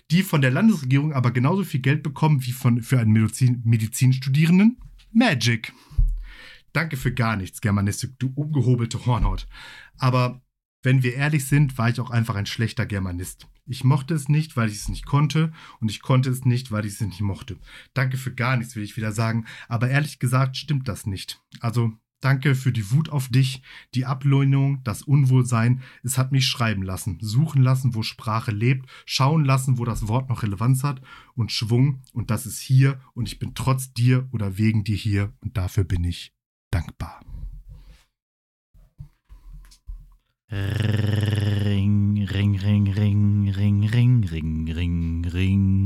die von der Landesregierung aber genauso viel Geld bekommen wie von, für einen Medizin, Medizinstudierenden. Magic. Danke für gar nichts, Germanistik, du umgehobelte Hornhaut. Aber wenn wir ehrlich sind, war ich auch einfach ein schlechter Germanist. Ich mochte es nicht, weil ich es nicht konnte und ich konnte es nicht, weil ich es nicht mochte. Danke für gar nichts, will ich wieder sagen, aber ehrlich gesagt stimmt das nicht. Also Danke für die Wut auf dich, die Ablehnung, das Unwohlsein. Es hat mich schreiben lassen, suchen lassen, wo Sprache lebt, schauen lassen, wo das Wort noch Relevanz hat und Schwung. Und das ist hier und ich bin trotz dir oder wegen dir hier und dafür bin ich dankbar. Ring, ring, ring, ring, ring, ring, ring, ring, ring.